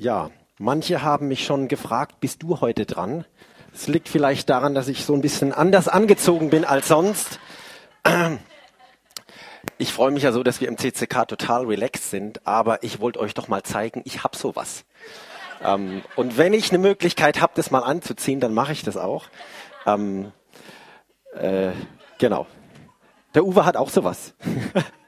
Ja, manche haben mich schon gefragt, bist du heute dran? Es liegt vielleicht daran, dass ich so ein bisschen anders angezogen bin als sonst. Ich freue mich ja so, dass wir im CCK total relaxed sind, aber ich wollte euch doch mal zeigen, ich habe sowas. Ähm, und wenn ich eine Möglichkeit habe, das mal anzuziehen, dann mache ich das auch. Ähm, äh, genau. Der Uwe hat auch sowas.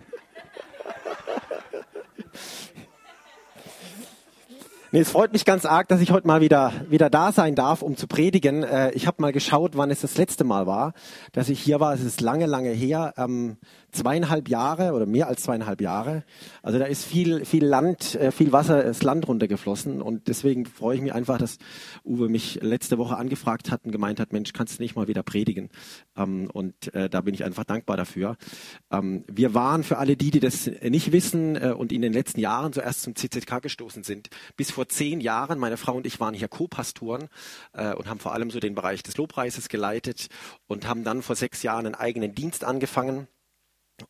Nee, es freut mich ganz arg, dass ich heute mal wieder, wieder da sein darf, um zu predigen. Äh, ich habe mal geschaut, wann es das letzte Mal war, dass ich hier war. Es ist lange, lange her. Ähm, zweieinhalb Jahre oder mehr als zweieinhalb Jahre. Also da ist viel, viel Land, äh, viel Wasser, das Land runtergeflossen und deswegen freue ich mich einfach, dass Uwe mich letzte Woche angefragt hat und gemeint hat, Mensch, kannst du nicht mal wieder predigen? Ähm, und äh, da bin ich einfach dankbar dafür. Ähm, wir waren für alle die, die das nicht wissen äh, und in den letzten Jahren zuerst zum CZK gestoßen sind, bis vor zehn Jahren, meine Frau und ich waren hier Co-Pastoren und haben vor allem so den Bereich des Lobpreises geleitet und haben dann vor sechs Jahren einen eigenen Dienst angefangen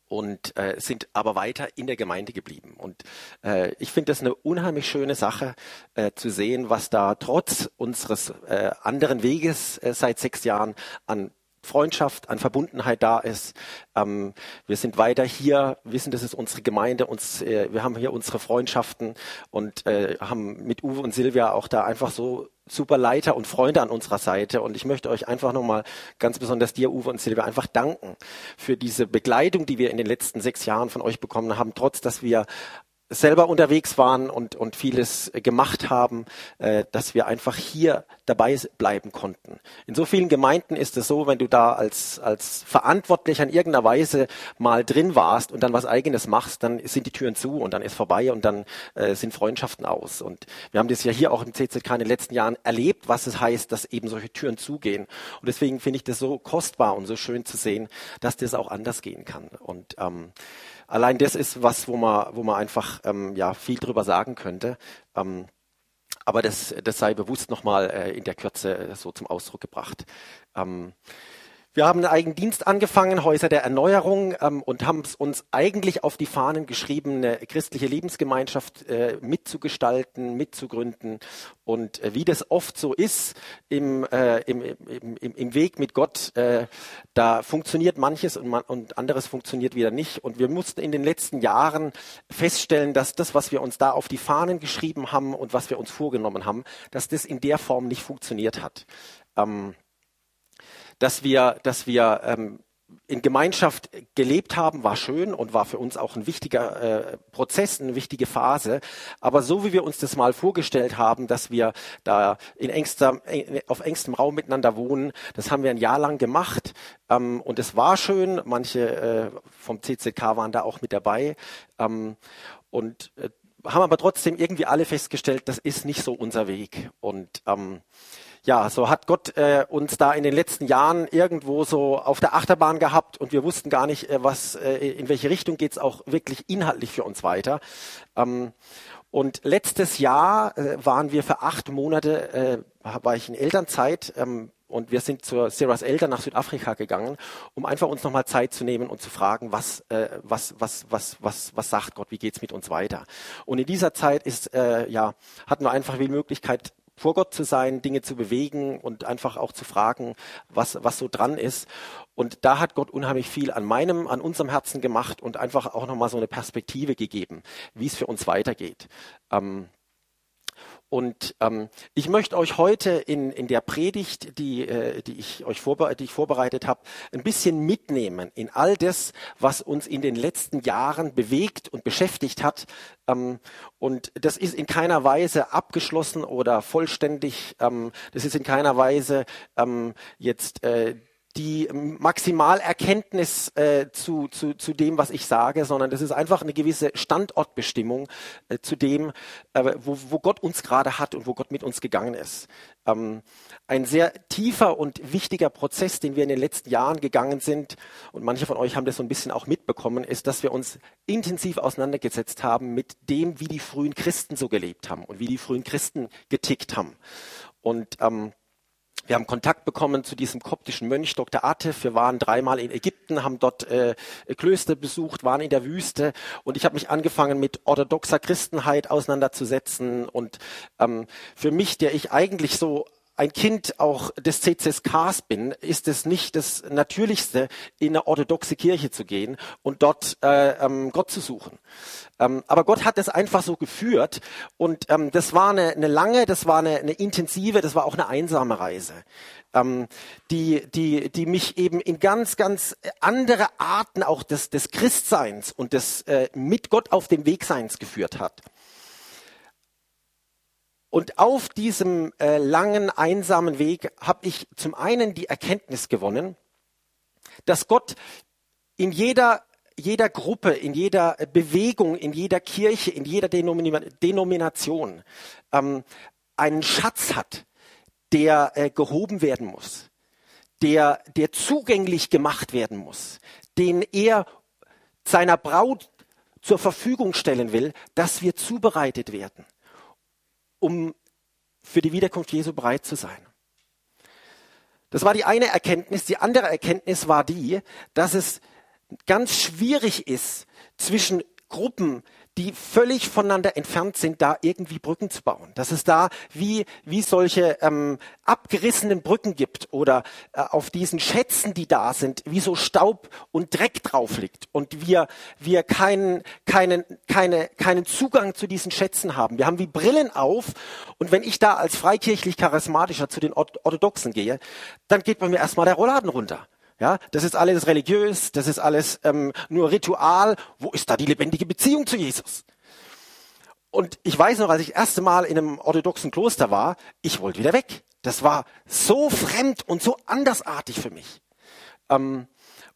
und äh, sind aber weiter in der Gemeinde geblieben. Und äh, ich finde das eine unheimlich schöne Sache äh, zu sehen, was da trotz unseres äh, anderen Weges äh, seit sechs Jahren an Freundschaft, an Verbundenheit da ist. Ähm, wir sind weiter hier, wissen, das ist unsere Gemeinde, uns, äh, wir haben hier unsere Freundschaften und äh, haben mit Uwe und Silvia auch da einfach so super Leiter und Freunde an unserer Seite. Und ich möchte euch einfach nochmal ganz besonders dir, Uwe und Silvia, einfach danken für diese Begleitung, die wir in den letzten sechs Jahren von euch bekommen haben, trotz dass wir selber unterwegs waren und, und vieles gemacht haben, äh, dass wir einfach hier dabei bleiben konnten. In so vielen Gemeinden ist es so, wenn du da als, als Verantwortlicher in irgendeiner Weise mal drin warst und dann was eigenes machst, dann sind die Türen zu und dann ist vorbei und dann äh, sind Freundschaften aus. Und wir haben das ja hier auch im CZK in den letzten Jahren erlebt, was es heißt, dass eben solche Türen zugehen. Und deswegen finde ich das so kostbar und so schön zu sehen, dass das auch anders gehen kann. Und ähm, allein das ist was, wo man, wo man einfach ähm, ja viel drüber sagen könnte. Ähm, aber das, das sei bewusst nochmal äh, in der Kürze äh, so zum Ausdruck gebracht. Ähm, wir haben einen eigenen Dienst angefangen, Häuser der Erneuerung, ähm, und haben es uns eigentlich auf die Fahnen geschrieben, eine christliche Lebensgemeinschaft äh, mitzugestalten, mitzugründen. Und äh, wie das oft so ist im, äh, im, im, im, im, Weg mit Gott, äh, da funktioniert manches und, man, und anderes funktioniert wieder nicht. Und wir mussten in den letzten Jahren feststellen, dass das, was wir uns da auf die Fahnen geschrieben haben und was wir uns vorgenommen haben, dass das in der Form nicht funktioniert hat. Ähm, dass wir, dass wir ähm, in Gemeinschaft gelebt haben, war schön und war für uns auch ein wichtiger äh, Prozess, eine wichtige Phase. Aber so wie wir uns das mal vorgestellt haben, dass wir da in engster, auf engstem Raum miteinander wohnen, das haben wir ein Jahr lang gemacht ähm, und es war schön. Manche äh, vom CCK waren da auch mit dabei ähm, und äh, haben aber trotzdem irgendwie alle festgestellt, das ist nicht so unser Weg und ähm, ja, so hat Gott äh, uns da in den letzten Jahren irgendwo so auf der Achterbahn gehabt und wir wussten gar nicht, äh, was, äh, in welche Richtung geht's auch wirklich inhaltlich für uns weiter. Ähm, und letztes Jahr äh, waren wir für acht Monate, äh, war ich in Elternzeit ähm, und wir sind zur Sarahs Eltern nach Südafrika gegangen, um einfach uns nochmal Zeit zu nehmen und zu fragen, was, äh, was, was, was, was, was sagt Gott, wie geht's mit uns weiter? Und in dieser Zeit ist, äh, ja, hatten wir einfach die Möglichkeit, vor Gott zu sein, Dinge zu bewegen und einfach auch zu fragen, was, was so dran ist. Und da hat Gott unheimlich viel an meinem, an unserem Herzen gemacht und einfach auch nochmal so eine Perspektive gegeben, wie es für uns weitergeht. Ähm, und ähm, ich möchte euch heute in, in der Predigt, die, äh, die, ich euch vorbe die ich vorbereitet habe, ein bisschen mitnehmen in all das, was uns in den letzten Jahren bewegt und beschäftigt hat. Ähm, und das ist in keiner Weise abgeschlossen oder vollständig. Ähm, das ist in keiner Weise ähm, jetzt äh, die Maximalerkenntnis äh, zu, zu, zu dem, was ich sage, sondern das ist einfach eine gewisse Standortbestimmung äh, zu dem, äh, wo, wo Gott uns gerade hat und wo Gott mit uns gegangen ist. Ähm, ein sehr tiefer und wichtiger Prozess, den wir in den letzten Jahren gegangen sind, und manche von euch haben das so ein bisschen auch mitbekommen, ist, dass wir uns intensiv auseinandergesetzt haben mit dem, wie die frühen Christen so gelebt haben und wie die frühen Christen getickt haben. Und ähm, wir haben Kontakt bekommen zu diesem koptischen Mönch Dr. Atef. Wir waren dreimal in Ägypten, haben dort äh, Klöster besucht, waren in der Wüste und ich habe mich angefangen mit orthodoxer Christenheit auseinanderzusetzen und ähm, für mich, der ich eigentlich so ein Kind auch des CCSKs bin, ist es nicht das Natürlichste, in eine orthodoxe Kirche zu gehen und dort äh, ähm, Gott zu suchen. Ähm, aber Gott hat es einfach so geführt und ähm, das war eine, eine lange, das war eine, eine, intensive, das war auch eine einsame Reise, ähm, die, die, die mich eben in ganz, ganz andere Arten auch des, des Christseins und des äh, mit Gott auf dem Wegseins geführt hat. Und auf diesem äh, langen, einsamen Weg habe ich zum einen die Erkenntnis gewonnen, dass Gott in jeder, jeder Gruppe, in jeder Bewegung, in jeder Kirche, in jeder Denomination ähm, einen Schatz hat, der äh, gehoben werden muss, der, der zugänglich gemacht werden muss, den er seiner Braut zur Verfügung stellen will, dass wir zubereitet werden um für die Wiederkunft Jesu bereit zu sein. Das war die eine Erkenntnis. Die andere Erkenntnis war die, dass es ganz schwierig ist, zwischen Gruppen, die völlig voneinander entfernt sind, da irgendwie Brücken zu bauen. Dass es da wie, wie solche ähm, abgerissenen Brücken gibt oder äh, auf diesen Schätzen, die da sind, wie so Staub und Dreck drauf liegt und wir, wir keinen, keinen, keine, keinen Zugang zu diesen Schätzen haben. Wir haben wie Brillen auf und wenn ich da als freikirchlich charismatischer zu den Orthodoxen gehe, dann geht bei mir erstmal der Rollladen runter. Ja, das ist alles religiös, das ist alles ähm, nur Ritual. Wo ist da die lebendige Beziehung zu Jesus? Und ich weiß noch, als ich das erste Mal in einem orthodoxen Kloster war, ich wollte wieder weg. Das war so fremd und so andersartig für mich. Ähm,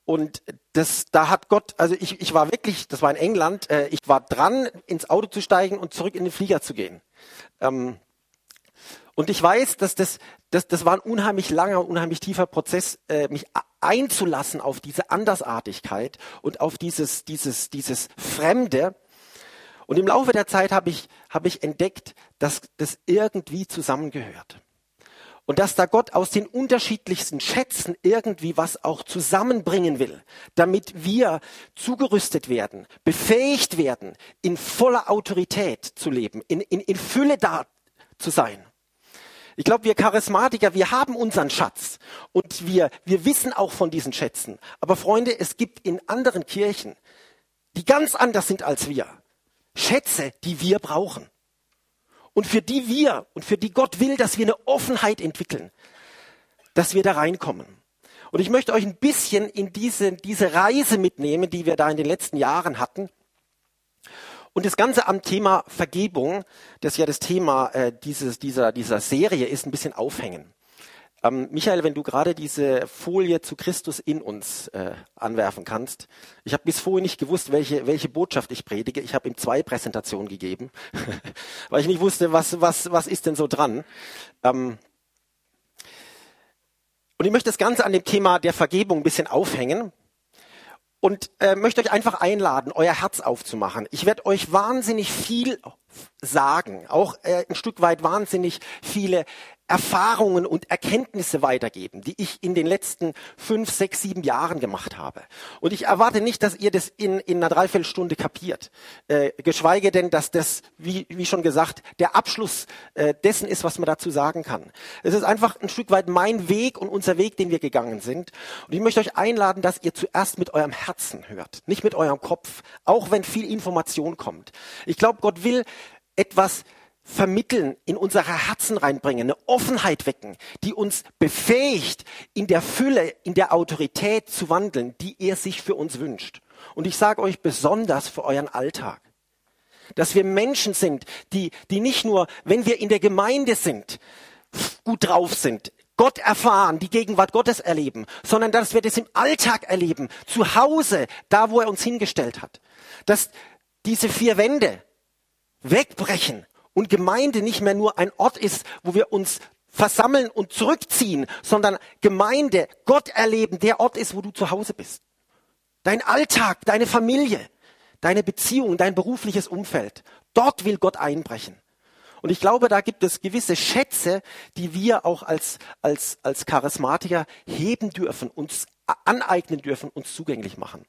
und das, da hat Gott, also ich, ich war wirklich, das war in England, äh, ich war dran, ins Auto zu steigen und zurück in den Flieger zu gehen. Ähm, und ich weiß, dass das, das, das war ein unheimlich langer, unheimlich tiefer Prozess, äh, mich einzulassen auf diese Andersartigkeit und auf dieses, dieses, dieses Fremde. Und im Laufe der Zeit habe ich, habe ich entdeckt, dass das irgendwie zusammengehört. Und dass da Gott aus den unterschiedlichsten Schätzen irgendwie was auch zusammenbringen will, damit wir zugerüstet werden, befähigt werden, in voller Autorität zu leben, in, in, in Fülle da zu sein. Ich glaube, wir Charismatiker, wir haben unseren Schatz und wir, wir wissen auch von diesen Schätzen. Aber Freunde, es gibt in anderen Kirchen, die ganz anders sind als wir, Schätze, die wir brauchen. Und für die wir und für die Gott will, dass wir eine Offenheit entwickeln, dass wir da reinkommen. Und ich möchte euch ein bisschen in diese, diese Reise mitnehmen, die wir da in den letzten Jahren hatten. Und das Ganze am Thema Vergebung, das ja das Thema äh, dieses, dieser, dieser Serie ist, ein bisschen aufhängen. Ähm, Michael, wenn du gerade diese Folie zu Christus in uns äh, anwerfen kannst. Ich habe bis vorhin nicht gewusst, welche, welche Botschaft ich predige. Ich habe ihm zwei Präsentationen gegeben, weil ich nicht wusste, was, was, was ist denn so dran. Ähm, und ich möchte das Ganze an dem Thema der Vergebung ein bisschen aufhängen und äh, möchte euch einfach einladen, euer Herz aufzumachen. Ich werde euch wahnsinnig viel sagen, auch äh, ein Stück weit wahnsinnig viele Erfahrungen und Erkenntnisse weitergeben, die ich in den letzten fünf, sechs, sieben Jahren gemacht habe. Und ich erwarte nicht, dass ihr das in, in einer Dreiviertelstunde kapiert. Äh, geschweige denn, dass das, wie, wie schon gesagt, der Abschluss äh, dessen ist, was man dazu sagen kann. Es ist einfach ein Stück weit mein Weg und unser Weg, den wir gegangen sind. Und ich möchte euch einladen, dass ihr zuerst mit eurem Herzen hört, nicht mit eurem Kopf, auch wenn viel Information kommt. Ich glaube, Gott will etwas vermitteln, in unsere Herzen reinbringen, eine Offenheit wecken, die uns befähigt, in der Fülle, in der Autorität zu wandeln, die er sich für uns wünscht. Und ich sage euch besonders für euren Alltag, dass wir Menschen sind, die, die nicht nur, wenn wir in der Gemeinde sind, gut drauf sind, Gott erfahren, die Gegenwart Gottes erleben, sondern dass wir das im Alltag erleben, zu Hause, da wo er uns hingestellt hat. Dass diese vier Wände wegbrechen und Gemeinde nicht mehr nur ein Ort ist, wo wir uns versammeln und zurückziehen, sondern Gemeinde, Gott erleben, der Ort ist, wo du zu Hause bist. Dein Alltag, deine Familie, deine Beziehung, dein berufliches Umfeld. Dort will Gott einbrechen. Und ich glaube, da gibt es gewisse Schätze, die wir auch als, als, als Charismatiker heben dürfen, uns aneignen dürfen, uns zugänglich machen.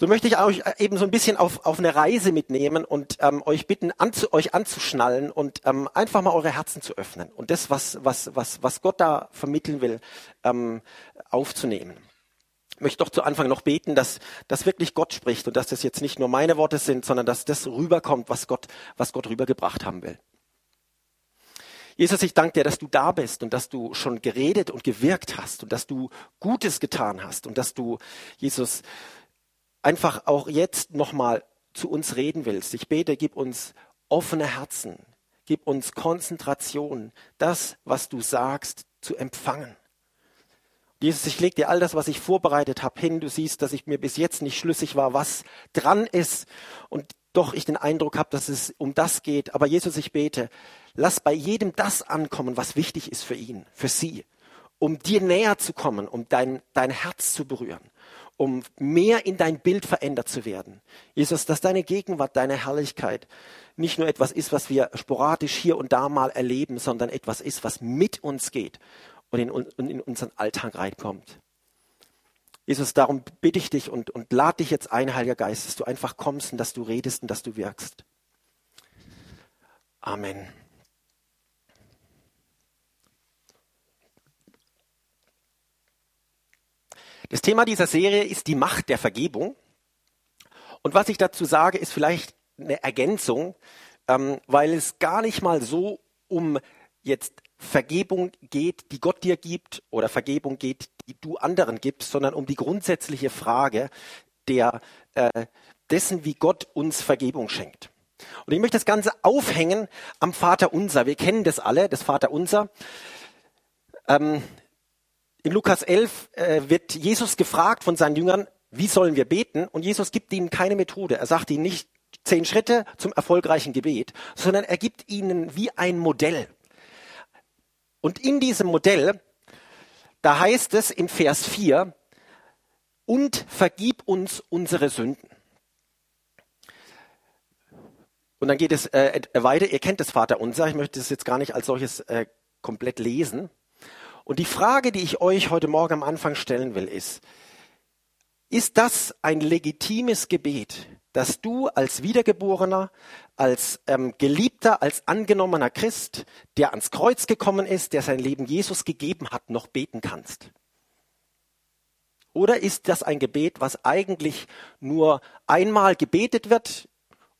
So möchte ich euch eben so ein bisschen auf, auf eine Reise mitnehmen und ähm, euch bitten, anzu, euch anzuschnallen und ähm, einfach mal eure Herzen zu öffnen und das, was, was, was, was Gott da vermitteln will, ähm, aufzunehmen. Ich möchte doch zu Anfang noch beten, dass, dass wirklich Gott spricht und dass das jetzt nicht nur meine Worte sind, sondern dass das rüberkommt, was Gott, was Gott rübergebracht haben will. Jesus, ich danke dir, dass du da bist und dass du schon geredet und gewirkt hast und dass du Gutes getan hast und dass du, Jesus, einfach auch jetzt nochmal zu uns reden willst. Ich bete, gib uns offene Herzen, gib uns Konzentration, das, was du sagst, zu empfangen. Jesus, ich lege dir all das, was ich vorbereitet habe, hin. Du siehst, dass ich mir bis jetzt nicht schlüssig war, was dran ist und doch ich den Eindruck habe, dass es um das geht. Aber Jesus, ich bete, lass bei jedem das ankommen, was wichtig ist für ihn, für sie, um dir näher zu kommen, um dein, dein Herz zu berühren um mehr in dein Bild verändert zu werden. Jesus, dass deine Gegenwart, deine Herrlichkeit nicht nur etwas ist, was wir sporadisch hier und da mal erleben, sondern etwas ist, was mit uns geht und in, und in unseren Alltag reinkommt. Jesus, darum bitte ich dich und, und lade dich jetzt ein, Heiliger Geist, dass du einfach kommst und dass du redest und dass du wirkst. Amen. Das Thema dieser Serie ist die Macht der Vergebung. Und was ich dazu sage, ist vielleicht eine Ergänzung, ähm, weil es gar nicht mal so um jetzt Vergebung geht, die Gott dir gibt, oder Vergebung geht, die du anderen gibst, sondern um die grundsätzliche Frage der, äh, dessen, wie Gott uns Vergebung schenkt. Und ich möchte das Ganze aufhängen am Vater Unser. Wir kennen das alle, das Vater Unser. Ähm, in Lukas 11 äh, wird Jesus gefragt von seinen Jüngern, wie sollen wir beten? Und Jesus gibt ihnen keine Methode. Er sagt ihnen nicht zehn Schritte zum erfolgreichen Gebet, sondern er gibt ihnen wie ein Modell. Und in diesem Modell, da heißt es im Vers 4, und vergib uns unsere Sünden. Und dann geht es äh, weiter. Ihr kennt das Vaterunser. Ich möchte es jetzt gar nicht als solches äh, komplett lesen. Und die Frage, die ich euch heute Morgen am Anfang stellen will, ist, ist das ein legitimes Gebet, dass du als Wiedergeborener, als ähm, Geliebter, als angenommener Christ, der ans Kreuz gekommen ist, der sein Leben Jesus gegeben hat, noch beten kannst? Oder ist das ein Gebet, was eigentlich nur einmal gebetet wird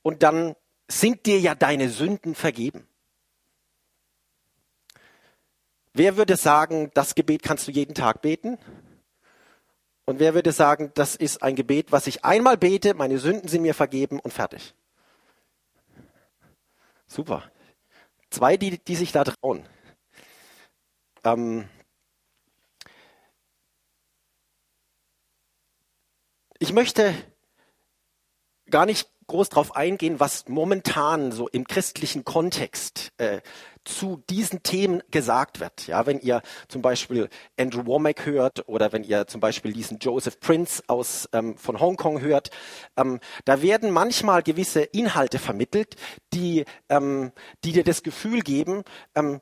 und dann sind dir ja deine Sünden vergeben? Wer würde sagen, das Gebet kannst du jeden Tag beten? Und wer würde sagen, das ist ein Gebet, was ich einmal bete, meine Sünden sind mir vergeben und fertig? Super. Zwei, die, die sich da trauen. Ähm ich möchte gar nicht groß darauf eingehen, was momentan so im christlichen Kontext äh, zu diesen Themen gesagt wird. Ja, wenn ihr zum Beispiel Andrew Womack hört oder wenn ihr zum Beispiel diesen Joseph Prince aus ähm, von Hongkong hört, ähm, da werden manchmal gewisse Inhalte vermittelt, die ähm, die dir das Gefühl geben, ähm,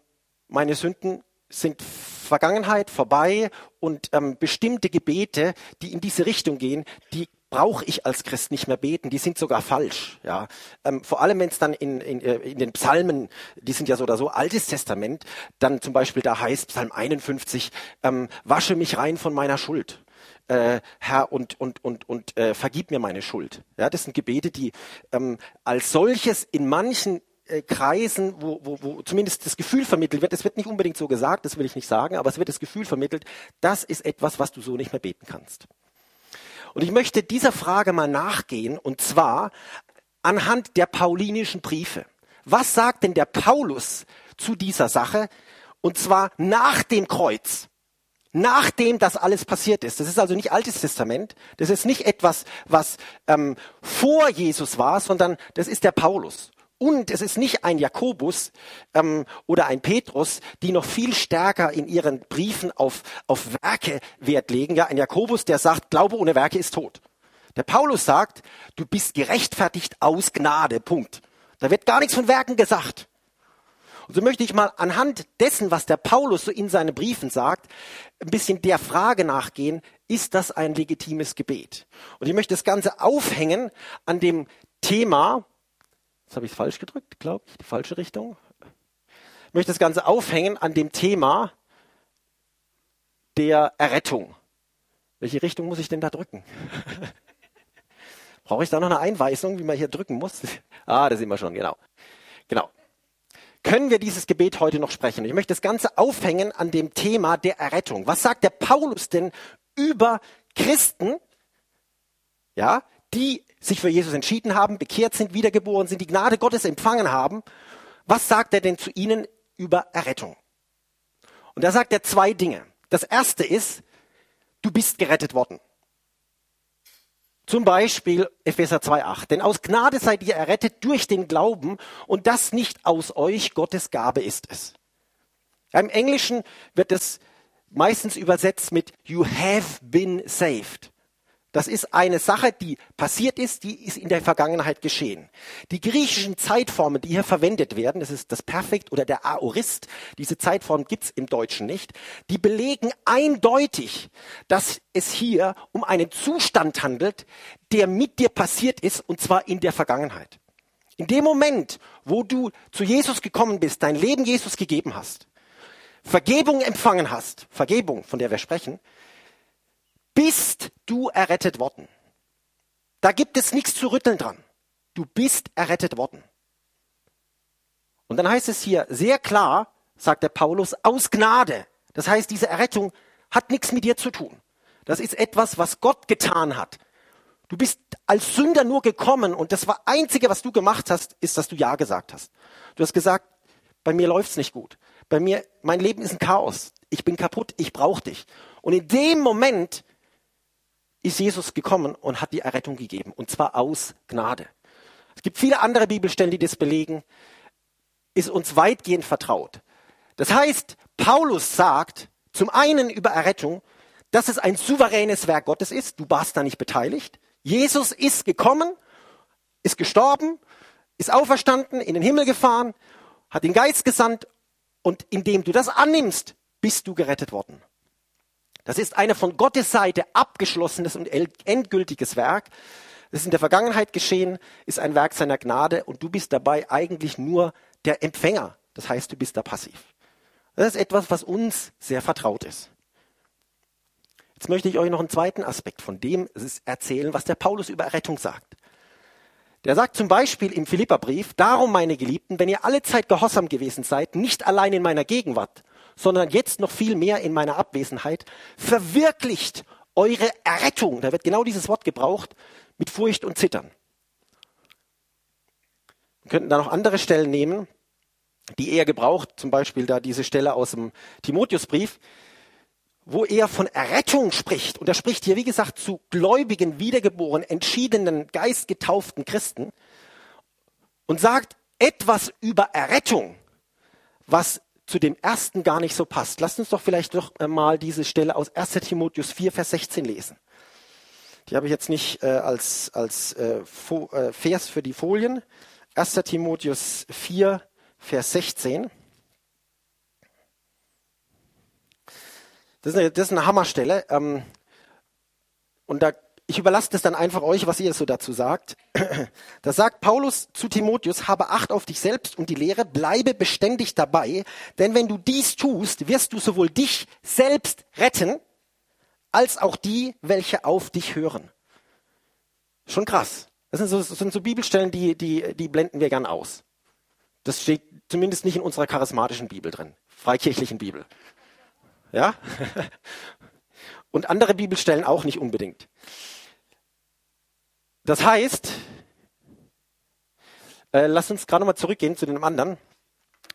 meine Sünden sind Vergangenheit vorbei und ähm, bestimmte Gebete, die in diese Richtung gehen, die brauche ich als Christ nicht mehr beten, die sind sogar falsch. Ja, ähm, vor allem wenn es dann in, in, äh, in den Psalmen, die sind ja so oder so Altes Testament, dann zum Beispiel da heißt Psalm 51, ähm, wasche mich rein von meiner Schuld. Äh, Herr und und und und äh, vergib mir meine Schuld. Ja, das sind Gebete, die ähm, als solches in manchen äh, Kreisen, wo, wo, wo zumindest das Gefühl vermittelt wird, es wird nicht unbedingt so gesagt, das will ich nicht sagen, aber es wird das Gefühl vermittelt, das ist etwas, was du so nicht mehr beten kannst. Und ich möchte dieser Frage mal nachgehen, und zwar anhand der paulinischen Briefe. Was sagt denn der Paulus zu dieser Sache? Und zwar nach dem Kreuz. Nachdem das alles passiert ist. Das ist also nicht Altes Testament. Das ist nicht etwas, was ähm, vor Jesus war, sondern das ist der Paulus. Und es ist nicht ein Jakobus ähm, oder ein Petrus, die noch viel stärker in ihren Briefen auf, auf Werke Wert legen. Ja, ein Jakobus, der sagt, Glaube ohne Werke ist tot. Der Paulus sagt, du bist gerechtfertigt aus Gnade. Punkt. Da wird gar nichts von Werken gesagt. Und so möchte ich mal anhand dessen, was der Paulus so in seinen Briefen sagt, ein bisschen der Frage nachgehen, ist das ein legitimes Gebet? Und ich möchte das Ganze aufhängen an dem Thema, jetzt habe ich es falsch gedrückt, glaube ich, die falsche Richtung. Ich möchte das Ganze aufhängen an dem Thema der Errettung. Welche Richtung muss ich denn da drücken? Brauche ich da noch eine Einweisung, wie man hier drücken muss? ah, da sind wir schon, genau. Genau. Können wir dieses Gebet heute noch sprechen? Ich möchte das Ganze aufhängen an dem Thema der Errettung. Was sagt der Paulus denn über Christen, ja, die sich für Jesus entschieden haben, bekehrt sind, wiedergeboren sind, die Gnade Gottes empfangen haben? Was sagt er denn zu ihnen über Errettung? Und da sagt er zwei Dinge. Das erste ist, du bist gerettet worden. Zum Beispiel Epheser 2.8. Denn aus Gnade seid ihr errettet durch den Glauben und das nicht aus euch, Gottes Gabe ist es. Im Englischen wird es meistens übersetzt mit You have been saved. Das ist eine Sache, die passiert ist, die ist in der Vergangenheit geschehen. Die griechischen Zeitformen, die hier verwendet werden, das ist das Perfekt oder der Aorist, diese Zeitform gibt's im Deutschen nicht, die belegen eindeutig, dass es hier um einen Zustand handelt, der mit dir passiert ist, und zwar in der Vergangenheit. In dem Moment, wo du zu Jesus gekommen bist, dein Leben Jesus gegeben hast, Vergebung empfangen hast, Vergebung, von der wir sprechen, bist du errettet worden. Da gibt es nichts zu rütteln dran. Du bist errettet worden. Und dann heißt es hier sehr klar, sagt der Paulus, aus Gnade. Das heißt, diese Errettung hat nichts mit dir zu tun. Das ist etwas, was Gott getan hat. Du bist als Sünder nur gekommen und das war einzige, was du gemacht hast, ist, dass du Ja gesagt hast. Du hast gesagt, bei mir läuft's nicht gut. Bei mir, mein Leben ist ein Chaos. Ich bin kaputt. Ich brauche dich. Und in dem Moment ist Jesus gekommen und hat die Errettung gegeben. Und zwar aus Gnade. Es gibt viele andere Bibelstellen, die das belegen. Ist uns weitgehend vertraut. Das heißt, Paulus sagt zum einen über Errettung, dass es ein souveränes Werk Gottes ist. Du warst da nicht beteiligt. Jesus ist gekommen, ist gestorben, ist auferstanden, in den Himmel gefahren, hat den Geist gesandt und indem du das annimmst, bist du gerettet worden. Das ist eine von Gottes Seite abgeschlossenes und endgültiges Werk. Das ist in der Vergangenheit geschehen, ist ein Werk seiner Gnade und du bist dabei eigentlich nur der Empfänger. Das heißt, du bist da passiv. Das ist etwas, was uns sehr vertraut ist. Jetzt möchte ich euch noch einen zweiten Aspekt von dem erzählen, was der Paulus über Errettung sagt. Der sagt zum Beispiel im Philipperbrief, darum meine Geliebten, wenn ihr alle Zeit gehorsam gewesen seid, nicht allein in meiner Gegenwart, sondern jetzt noch viel mehr in meiner Abwesenheit, verwirklicht eure Errettung, da wird genau dieses Wort gebraucht, mit Furcht und Zittern. Wir könnten da noch andere Stellen nehmen, die er gebraucht, zum Beispiel da diese Stelle aus dem Timotheusbrief, wo er von Errettung spricht. Und er spricht hier, wie gesagt, zu gläubigen, wiedergeborenen, entschiedenen, geistgetauften Christen und sagt etwas über Errettung, was zu dem ersten gar nicht so passt. Lasst uns doch vielleicht noch mal diese Stelle aus 1 Timotheus 4, Vers 16 lesen. Die habe ich jetzt nicht äh, als, als äh, äh, Vers für die Folien. 1 Timotheus 4, Vers 16. Das ist eine, das ist eine Hammerstelle. Ähm, und da ich überlasse das dann einfach euch, was ihr so dazu sagt. Da sagt Paulus zu Timotheus, habe Acht auf dich selbst und die Lehre, bleibe beständig dabei, denn wenn du dies tust, wirst du sowohl dich selbst retten, als auch die, welche auf dich hören. Schon krass. Das sind so, das sind so Bibelstellen, die, die, die blenden wir gern aus. Das steht zumindest nicht in unserer charismatischen Bibel drin, freikirchlichen Bibel. Ja? Und andere Bibelstellen auch nicht unbedingt. Das heißt, äh, lass uns gerade nochmal zurückgehen zu dem anderen.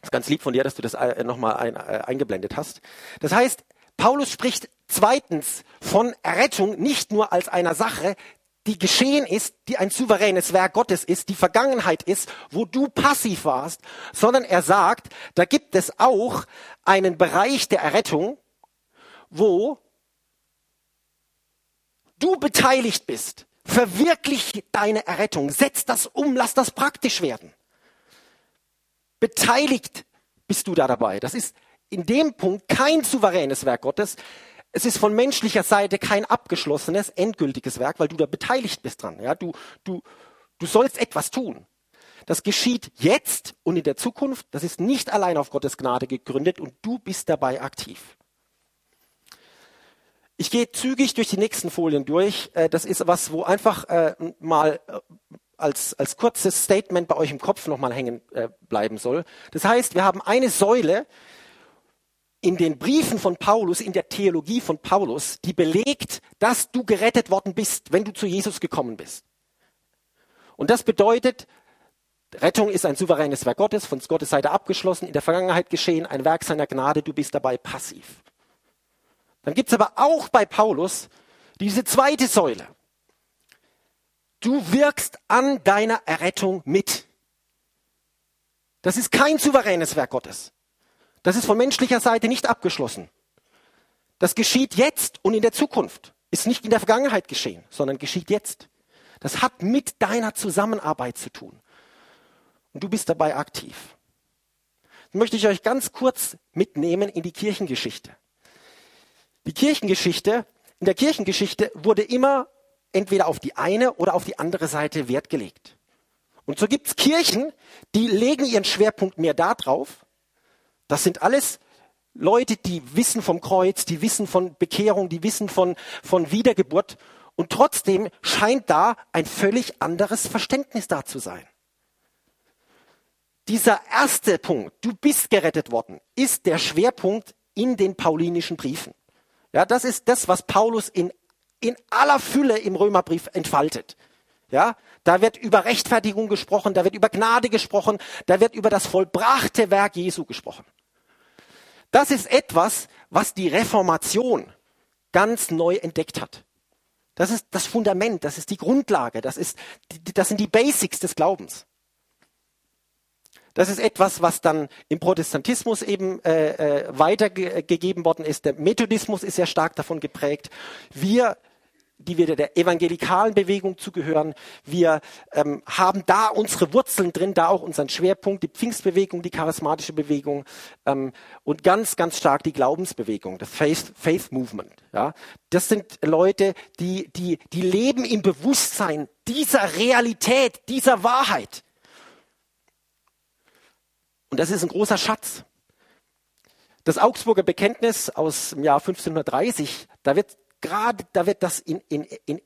Das ist ganz lieb von dir, dass du das äh, nochmal ein, äh, eingeblendet hast. Das heißt, Paulus spricht zweitens von Errettung nicht nur als einer Sache, die geschehen ist, die ein souveränes Werk Gottes ist, die Vergangenheit ist, wo du passiv warst, sondern er sagt, da gibt es auch einen Bereich der Errettung, wo du beteiligt bist. Verwirklich deine Errettung. Setz das um, lass das praktisch werden. Beteiligt bist du da dabei. Das ist in dem Punkt kein souveränes Werk Gottes. Es ist von menschlicher Seite kein abgeschlossenes, endgültiges Werk, weil du da beteiligt bist dran. Ja, du, du, du sollst etwas tun. Das geschieht jetzt und in der Zukunft. Das ist nicht allein auf Gottes Gnade gegründet und du bist dabei aktiv. Ich gehe zügig durch die nächsten Folien durch. Äh, das ist was, wo einfach äh, mal äh, als, als kurzes Statement bei euch im Kopf nochmal hängen bleiben soll. Das heißt, wir haben eine Säule in den Briefen von Paulus, in der Theologie von Paulus, die belegt, dass du gerettet worden bist, wenn du zu Jesus gekommen bist. Und das bedeutet, Rettung ist ein souveränes Werk Gottes, von Gottes Seite abgeschlossen, in der Vergangenheit geschehen, ein Werk seiner Gnade, du bist dabei passiv. Dann gibt es aber auch bei Paulus diese zweite Säule. Du wirkst an deiner Errettung mit. Das ist kein souveränes Werk Gottes. Das ist von menschlicher Seite nicht abgeschlossen. Das geschieht jetzt und in der Zukunft. Ist nicht in der Vergangenheit geschehen, sondern geschieht jetzt. Das hat mit deiner Zusammenarbeit zu tun und du bist dabei aktiv. Dann möchte ich euch ganz kurz mitnehmen in die Kirchengeschichte. Die Kirchengeschichte, in der Kirchengeschichte wurde immer entweder auf die eine oder auf die andere Seite Wert gelegt. Und so gibt's Kirchen, die legen ihren Schwerpunkt mehr darauf. Das sind alles Leute, die wissen vom Kreuz, die wissen von Bekehrung, die wissen von, von Wiedergeburt. Und trotzdem scheint da ein völlig anderes Verständnis da zu sein dieser erste Punkt, du bist gerettet worden, ist der Schwerpunkt in den paulinischen Briefen. Ja, das ist das, was Paulus in, in aller Fülle im Römerbrief entfaltet. Ja, da wird über Rechtfertigung gesprochen, da wird über Gnade gesprochen, da wird über das vollbrachte Werk Jesu gesprochen. Das ist etwas, was die Reformation ganz neu entdeckt hat. Das ist das Fundament, das ist die Grundlage, das, ist, das sind die Basics des Glaubens. Das ist etwas, was dann im Protestantismus eben äh, äh, weitergegeben worden ist. Der Methodismus ist sehr stark davon geprägt. Wir die wir der evangelikalen Bewegung zugehören. Wir ähm, haben da unsere Wurzeln drin, da auch unseren Schwerpunkt, die Pfingstbewegung, die charismatische Bewegung ähm, und ganz, ganz stark die Glaubensbewegung, das Faith, Faith Movement. Ja, das sind Leute, die, die, die leben im Bewusstsein dieser Realität, dieser Wahrheit. Und das ist ein großer Schatz. Das Augsburger Bekenntnis aus dem Jahr 1530, da wird gerade, da wird das in, in, in,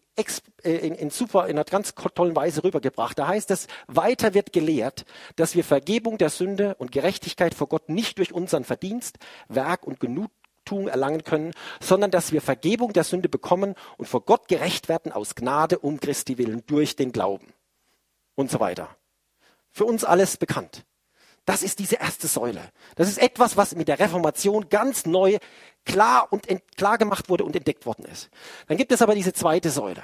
äh, in, in super, in einer ganz tollen Weise rübergebracht. Da heißt es, weiter wird gelehrt, dass wir Vergebung der Sünde und Gerechtigkeit vor Gott nicht durch unseren Verdienst, Werk und Genugtuung erlangen können, sondern dass wir Vergebung der Sünde bekommen und vor Gott gerecht werden aus Gnade um Christi willen durch den Glauben. Und so weiter. Für uns alles bekannt. Das ist diese erste Säule. Das ist etwas, was mit der Reformation ganz neu klar und klar gemacht wurde und entdeckt worden ist. Dann gibt es aber diese zweite Säule,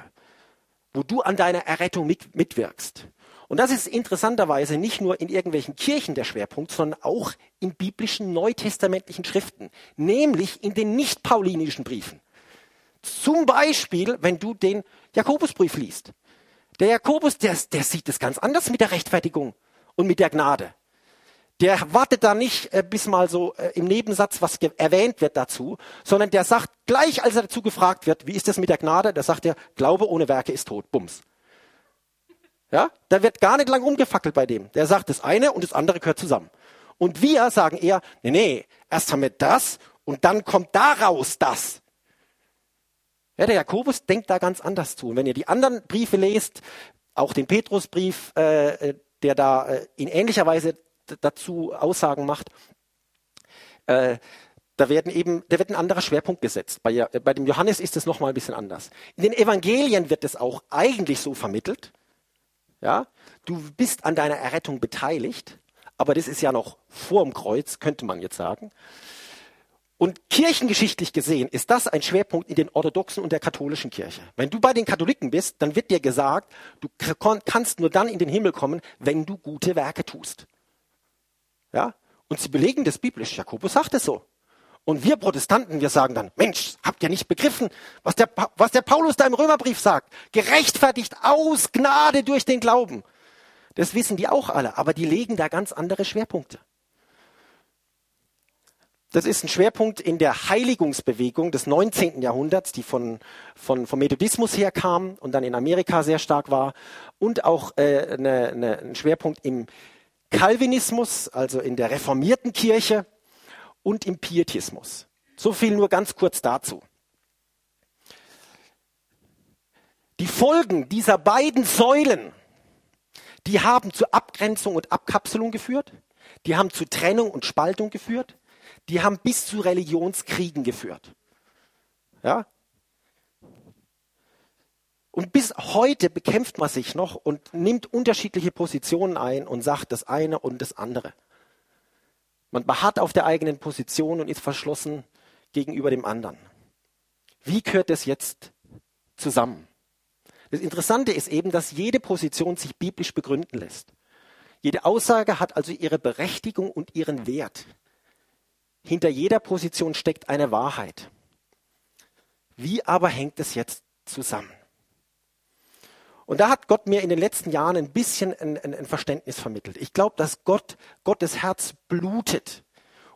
wo du an deiner Errettung mit, mitwirkst. Und das ist interessanterweise nicht nur in irgendwelchen Kirchen der Schwerpunkt, sondern auch in biblischen neutestamentlichen Schriften, nämlich in den nicht-paulinischen Briefen. Zum Beispiel, wenn du den Jakobusbrief liest. Der Jakobus, der, der sieht es ganz anders mit der Rechtfertigung und mit der Gnade der wartet da nicht, äh, bis mal so äh, im Nebensatz was erwähnt wird dazu, sondern der sagt gleich, als er dazu gefragt wird, wie ist das mit der Gnade, da sagt er, Glaube ohne Werke ist tot. Bums. Ja, da wird gar nicht lang rumgefackelt bei dem. Der sagt das eine und das andere gehört zusammen. Und wir sagen eher, nee, nee, erst haben wir das und dann kommt daraus das. Ja, der Jakobus denkt da ganz anders zu. Und wenn ihr die anderen Briefe lest, auch den Petrusbrief, äh, äh der da äh, in ähnlicher Weise dazu Aussagen macht, äh, da werden eben, da wird ein anderer Schwerpunkt gesetzt. Bei, bei dem Johannes ist es nochmal ein bisschen anders. In den Evangelien wird es auch eigentlich so vermittelt. Ja, du bist an deiner Errettung beteiligt, aber das ist ja noch vor dem Kreuz, könnte man jetzt sagen. Und kirchengeschichtlich gesehen ist das ein Schwerpunkt in den orthodoxen und der katholischen Kirche. Wenn du bei den Katholiken bist, dann wird dir gesagt, du kannst nur dann in den Himmel kommen, wenn du gute Werke tust. Ja? Und sie belegen das biblisch. Jakobus sagt es so. Und wir Protestanten, wir sagen dann, Mensch, habt ihr nicht begriffen, was der, was der Paulus da im Römerbrief sagt? Gerechtfertigt aus Gnade durch den Glauben. Das wissen die auch alle, aber die legen da ganz andere Schwerpunkte. Das ist ein Schwerpunkt in der Heiligungsbewegung des 19. Jahrhunderts, die von, von, vom Methodismus herkam und dann in Amerika sehr stark war. Und auch äh, eine, eine, ein Schwerpunkt im Calvinismus, also in der reformierten Kirche und im Pietismus. So viel nur ganz kurz dazu. Die Folgen dieser beiden Säulen, die haben zu Abgrenzung und Abkapselung geführt, die haben zu Trennung und Spaltung geführt, die haben bis zu Religionskriegen geführt. Ja? Und bis heute bekämpft man sich noch und nimmt unterschiedliche Positionen ein und sagt das eine und das andere. Man beharrt auf der eigenen Position und ist verschlossen gegenüber dem anderen. Wie gehört das jetzt zusammen? Das Interessante ist eben, dass jede Position sich biblisch begründen lässt. Jede Aussage hat also ihre Berechtigung und ihren Wert. Hinter jeder Position steckt eine Wahrheit. Wie aber hängt es jetzt zusammen? Und da hat Gott mir in den letzten Jahren ein bisschen ein, ein, ein Verständnis vermittelt. Ich glaube, dass Gott, Gottes Herz blutet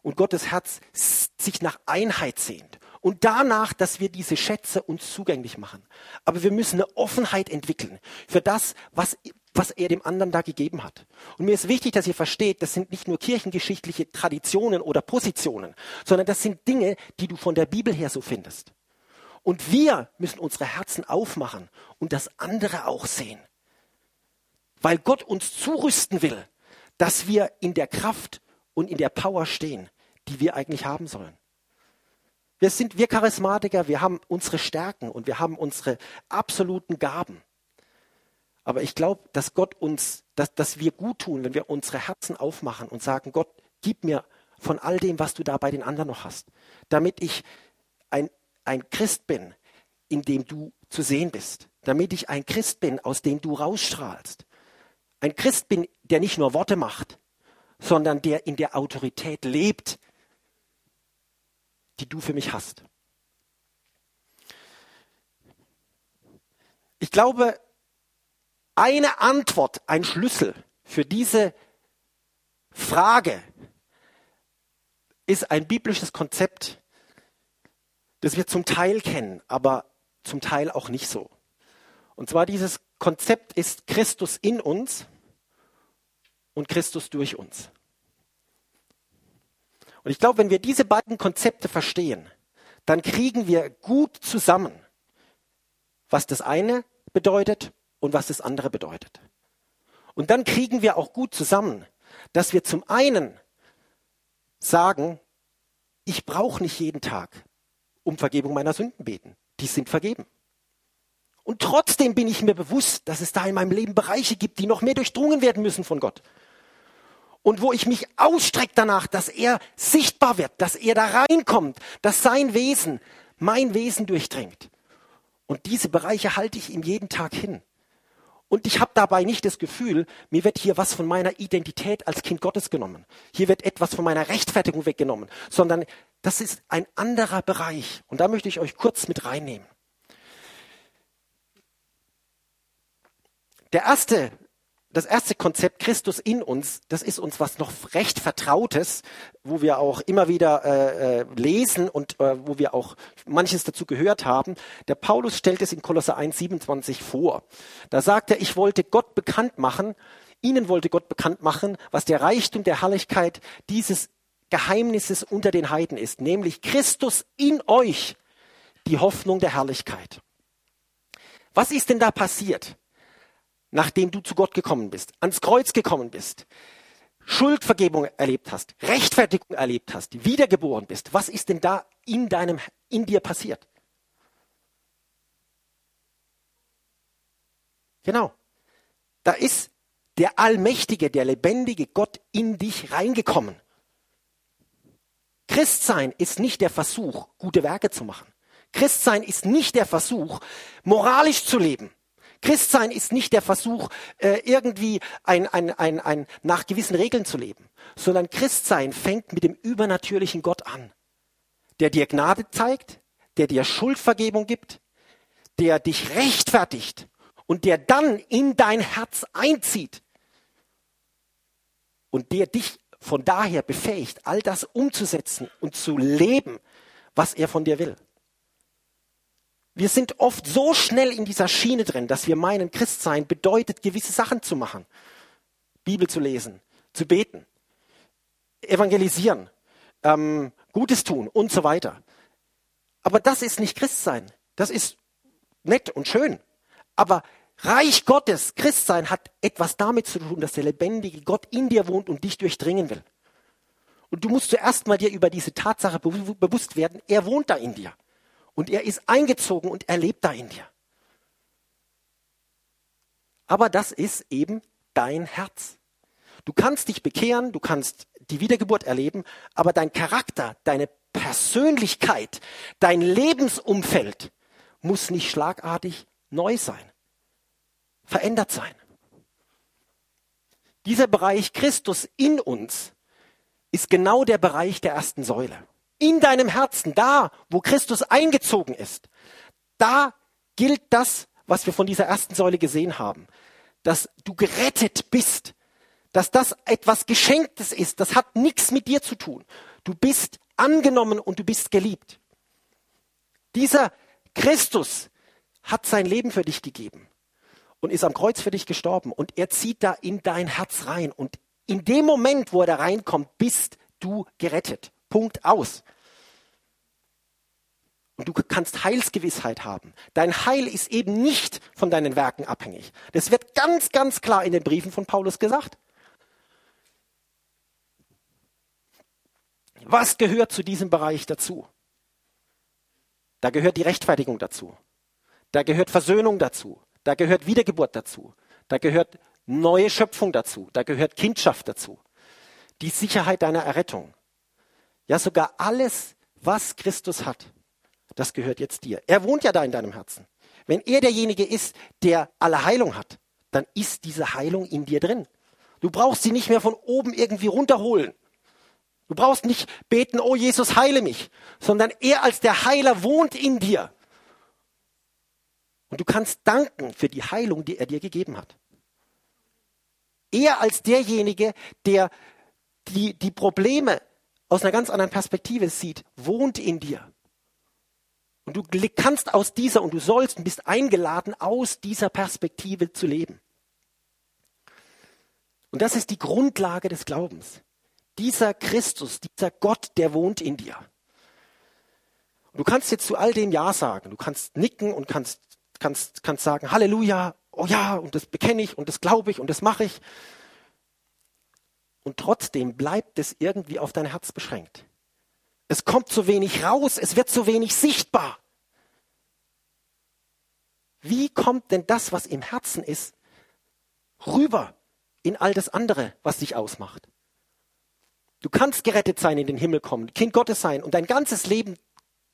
und Gottes Herz sich nach Einheit sehnt. Und danach, dass wir diese Schätze uns zugänglich machen. Aber wir müssen eine Offenheit entwickeln für das, was was er dem anderen da gegeben hat. Und mir ist wichtig, dass ihr versteht, das sind nicht nur kirchengeschichtliche Traditionen oder Positionen, sondern das sind Dinge, die du von der Bibel her so findest. Und wir müssen unsere Herzen aufmachen und das andere auch sehen. Weil Gott uns zurüsten will, dass wir in der Kraft und in der Power stehen, die wir eigentlich haben sollen. Wir sind wir Charismatiker, wir haben unsere Stärken und wir haben unsere absoluten Gaben. Aber ich glaube, dass Gott uns, dass, dass wir gut tun, wenn wir unsere Herzen aufmachen und sagen, Gott, gib mir von all dem, was du da bei den anderen noch hast, damit ich ein, Christ bin, in dem du zu sehen bist, damit ich ein Christ bin, aus dem du rausstrahlst. Ein Christ bin, der nicht nur Worte macht, sondern der in der Autorität lebt, die du für mich hast. Ich glaube, eine Antwort, ein Schlüssel für diese Frage ist ein biblisches Konzept, das wir zum Teil kennen, aber zum Teil auch nicht so. Und zwar dieses Konzept ist Christus in uns und Christus durch uns. Und ich glaube, wenn wir diese beiden Konzepte verstehen, dann kriegen wir gut zusammen, was das eine bedeutet und was das andere bedeutet. Und dann kriegen wir auch gut zusammen, dass wir zum einen sagen, ich brauche nicht jeden Tag um Vergebung meiner Sünden beten. Die sind vergeben. Und trotzdem bin ich mir bewusst, dass es da in meinem Leben Bereiche gibt, die noch mehr durchdrungen werden müssen von Gott. Und wo ich mich ausstrecke danach, dass er sichtbar wird, dass er da reinkommt, dass sein Wesen mein Wesen durchdringt. Und diese Bereiche halte ich ihm jeden Tag hin. Und ich habe dabei nicht das Gefühl, mir wird hier was von meiner Identität als Kind Gottes genommen. Hier wird etwas von meiner Rechtfertigung weggenommen, sondern das ist ein anderer Bereich. Und da möchte ich euch kurz mit reinnehmen. Der erste das erste Konzept Christus in uns, das ist uns was noch recht Vertrautes, wo wir auch immer wieder äh, äh, lesen und äh, wo wir auch manches dazu gehört haben. Der Paulus stellt es in Kolosser 1, 27 vor. Da sagt er, ich wollte Gott bekannt machen, ihnen wollte Gott bekannt machen, was der Reichtum der Herrlichkeit dieses Geheimnisses unter den Heiden ist, nämlich Christus in euch, die Hoffnung der Herrlichkeit. Was ist denn da passiert? nachdem du zu Gott gekommen bist, ans Kreuz gekommen bist, Schuldvergebung erlebt hast, Rechtfertigung erlebt hast, wiedergeboren bist, was ist denn da in deinem, in dir passiert? Genau. Da ist der allmächtige, der lebendige Gott in dich reingekommen. Christsein ist nicht der Versuch, gute Werke zu machen. Christsein ist nicht der Versuch, moralisch zu leben. Christsein ist nicht der Versuch, äh, irgendwie ein, ein, ein, ein, nach gewissen Regeln zu leben, sondern Christsein fängt mit dem übernatürlichen Gott an, der dir Gnade zeigt, der dir Schuldvergebung gibt, der dich rechtfertigt und der dann in dein Herz einzieht. und der dich von daher befähigt, all das umzusetzen und zu leben, was er von dir will. Wir sind oft so schnell in dieser Schiene drin, dass wir meinen, Christsein bedeutet, gewisse Sachen zu machen. Bibel zu lesen, zu beten, evangelisieren, ähm, Gutes tun und so weiter. Aber das ist nicht Christsein. Das ist nett und schön. Aber Reich Gottes, Christsein hat etwas damit zu tun, dass der lebendige Gott in dir wohnt und dich durchdringen will. Und du musst zuerst mal dir über diese Tatsache bewusst werden, er wohnt da in dir. Und er ist eingezogen und er lebt da in dir. Aber das ist eben dein Herz. Du kannst dich bekehren, du kannst die Wiedergeburt erleben, aber dein Charakter, deine Persönlichkeit, dein Lebensumfeld muss nicht schlagartig neu sein verändert sein. Dieser Bereich Christus in uns ist genau der Bereich der ersten Säule. In deinem Herzen, da, wo Christus eingezogen ist, da gilt das, was wir von dieser ersten Säule gesehen haben, dass du gerettet bist, dass das etwas Geschenktes ist, das hat nichts mit dir zu tun. Du bist angenommen und du bist geliebt. Dieser Christus hat sein Leben für dich gegeben und ist am Kreuz für dich gestorben. Und er zieht da in dein Herz rein. Und in dem Moment, wo er da reinkommt, bist du gerettet. Punkt aus. Und du kannst Heilsgewissheit haben. Dein Heil ist eben nicht von deinen Werken abhängig. Das wird ganz, ganz klar in den Briefen von Paulus gesagt. Was gehört zu diesem Bereich dazu? Da gehört die Rechtfertigung dazu. Da gehört Versöhnung dazu. Da gehört Wiedergeburt dazu. Da gehört neue Schöpfung dazu. Da gehört Kindschaft dazu. Die Sicherheit deiner Errettung. Ja, sogar alles, was Christus hat, das gehört jetzt dir. Er wohnt ja da in deinem Herzen. Wenn er derjenige ist, der alle Heilung hat, dann ist diese Heilung in dir drin. Du brauchst sie nicht mehr von oben irgendwie runterholen. Du brauchst nicht beten, oh Jesus, heile mich, sondern er als der Heiler wohnt in dir. Und du kannst danken für die Heilung, die er dir gegeben hat. Er als derjenige, der die, die Probleme aus einer ganz anderen Perspektive sieht, wohnt in dir. Und du kannst aus dieser und du sollst und bist eingeladen, aus dieser Perspektive zu leben. Und das ist die Grundlage des Glaubens. Dieser Christus, dieser Gott, der wohnt in dir. Und du kannst jetzt zu all dem Ja sagen. Du kannst nicken und kannst kannst, kannst sagen, Halleluja, oh ja, und das bekenne ich und das glaube ich und das mache ich. Und trotzdem bleibt es irgendwie auf dein Herz beschränkt. Es kommt zu wenig raus, es wird zu wenig sichtbar. Wie kommt denn das, was im Herzen ist, rüber in all das andere, was dich ausmacht? Du kannst gerettet sein, in den Himmel kommen, Kind Gottes sein und dein ganzes Leben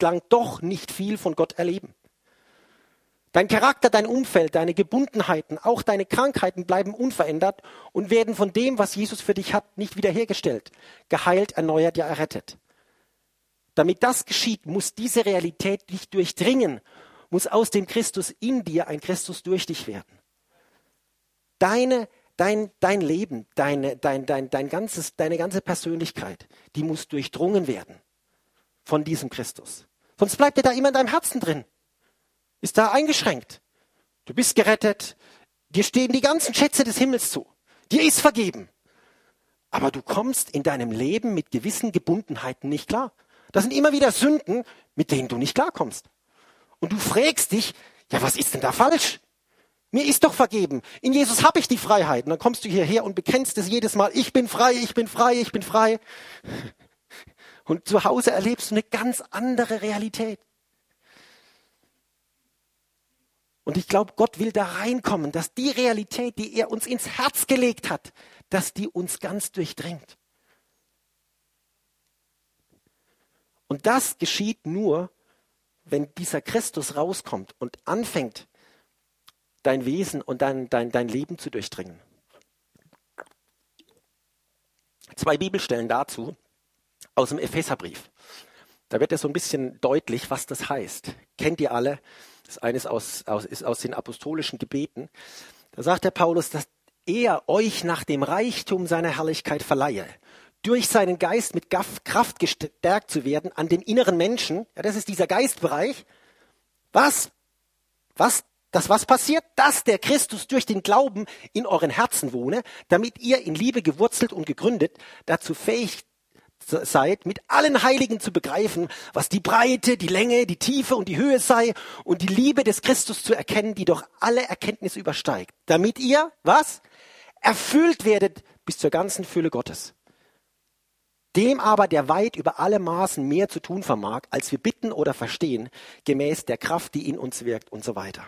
lang doch nicht viel von Gott erleben. Dein Charakter, dein Umfeld, deine Gebundenheiten, auch deine Krankheiten bleiben unverändert und werden von dem, was Jesus für dich hat, nicht wiederhergestellt, geheilt, erneuert, ja errettet. Damit das geschieht, muss diese Realität dich durchdringen, muss aus dem Christus in dir ein Christus durch dich werden. Deine, dein, dein Leben, deine, dein, dein, dein ganzes, deine ganze Persönlichkeit, die muss durchdrungen werden von diesem Christus. Sonst bleibt er da immer in deinem Herzen drin ist da eingeschränkt. Du bist gerettet, dir stehen die ganzen Schätze des Himmels zu, dir ist vergeben. Aber du kommst in deinem Leben mit gewissen Gebundenheiten nicht klar. Das sind immer wieder Sünden, mit denen du nicht klarkommst. Und du fragst dich, ja, was ist denn da falsch? Mir ist doch vergeben. In Jesus habe ich die Freiheit. Und dann kommst du hierher und bekennst es jedes Mal. Ich bin frei, ich bin frei, ich bin frei. Und zu Hause erlebst du eine ganz andere Realität. Und ich glaube, Gott will da reinkommen, dass die Realität, die er uns ins Herz gelegt hat, dass die uns ganz durchdringt. Und das geschieht nur, wenn dieser Christus rauskommt und anfängt, dein Wesen und dein, dein, dein Leben zu durchdringen. Zwei Bibelstellen dazu aus dem Epheserbrief. Da wird ja so ein bisschen deutlich, was das heißt. Kennt ihr alle? Das eine ist aus, aus, ist aus den apostolischen Gebeten. Da sagt der Paulus, dass er euch nach dem Reichtum seiner Herrlichkeit verleihe, durch seinen Geist mit Kraft gestärkt zu werden an dem inneren Menschen, ja, das ist dieser Geistbereich, was, was, das was passiert? Dass der Christus durch den Glauben in euren Herzen wohne, damit ihr in Liebe gewurzelt und gegründet dazu fähig seid, mit allen Heiligen zu begreifen, was die Breite, die Länge, die Tiefe und die Höhe sei und die Liebe des Christus zu erkennen, die doch alle Erkenntnis übersteigt, damit ihr, was? Erfüllt werdet bis zur ganzen Fülle Gottes. Dem aber, der weit über alle Maßen mehr zu tun vermag, als wir bitten oder verstehen, gemäß der Kraft, die in uns wirkt und so weiter.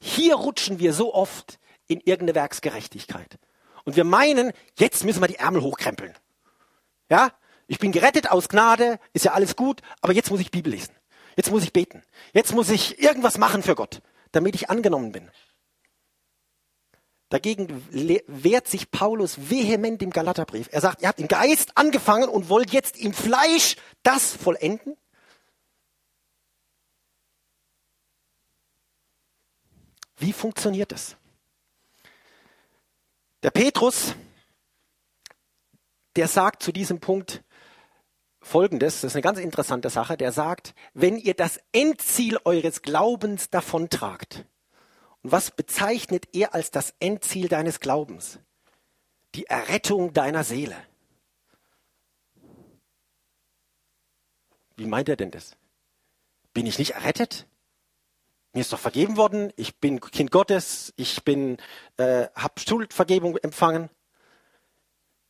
Hier rutschen wir so oft in irgendeine Werksgerechtigkeit. Und wir meinen, jetzt müssen wir die Ärmel hochkrempeln. Ja? Ich bin gerettet aus Gnade, ist ja alles gut, aber jetzt muss ich Bibel lesen. Jetzt muss ich beten. Jetzt muss ich irgendwas machen für Gott, damit ich angenommen bin. Dagegen wehrt sich Paulus vehement im Galaterbrief. Er sagt, ihr habt im Geist angefangen und wollt jetzt im Fleisch das vollenden? Wie funktioniert das? Der Petrus, der sagt zu diesem Punkt Folgendes, das ist eine ganz interessante Sache, der sagt, wenn ihr das Endziel eures Glaubens davontragt, und was bezeichnet er als das Endziel deines Glaubens? Die Errettung deiner Seele. Wie meint er denn das? Bin ich nicht errettet? Mir ist doch vergeben worden. Ich bin Kind Gottes. Ich bin, äh, habe Schuldvergebung empfangen.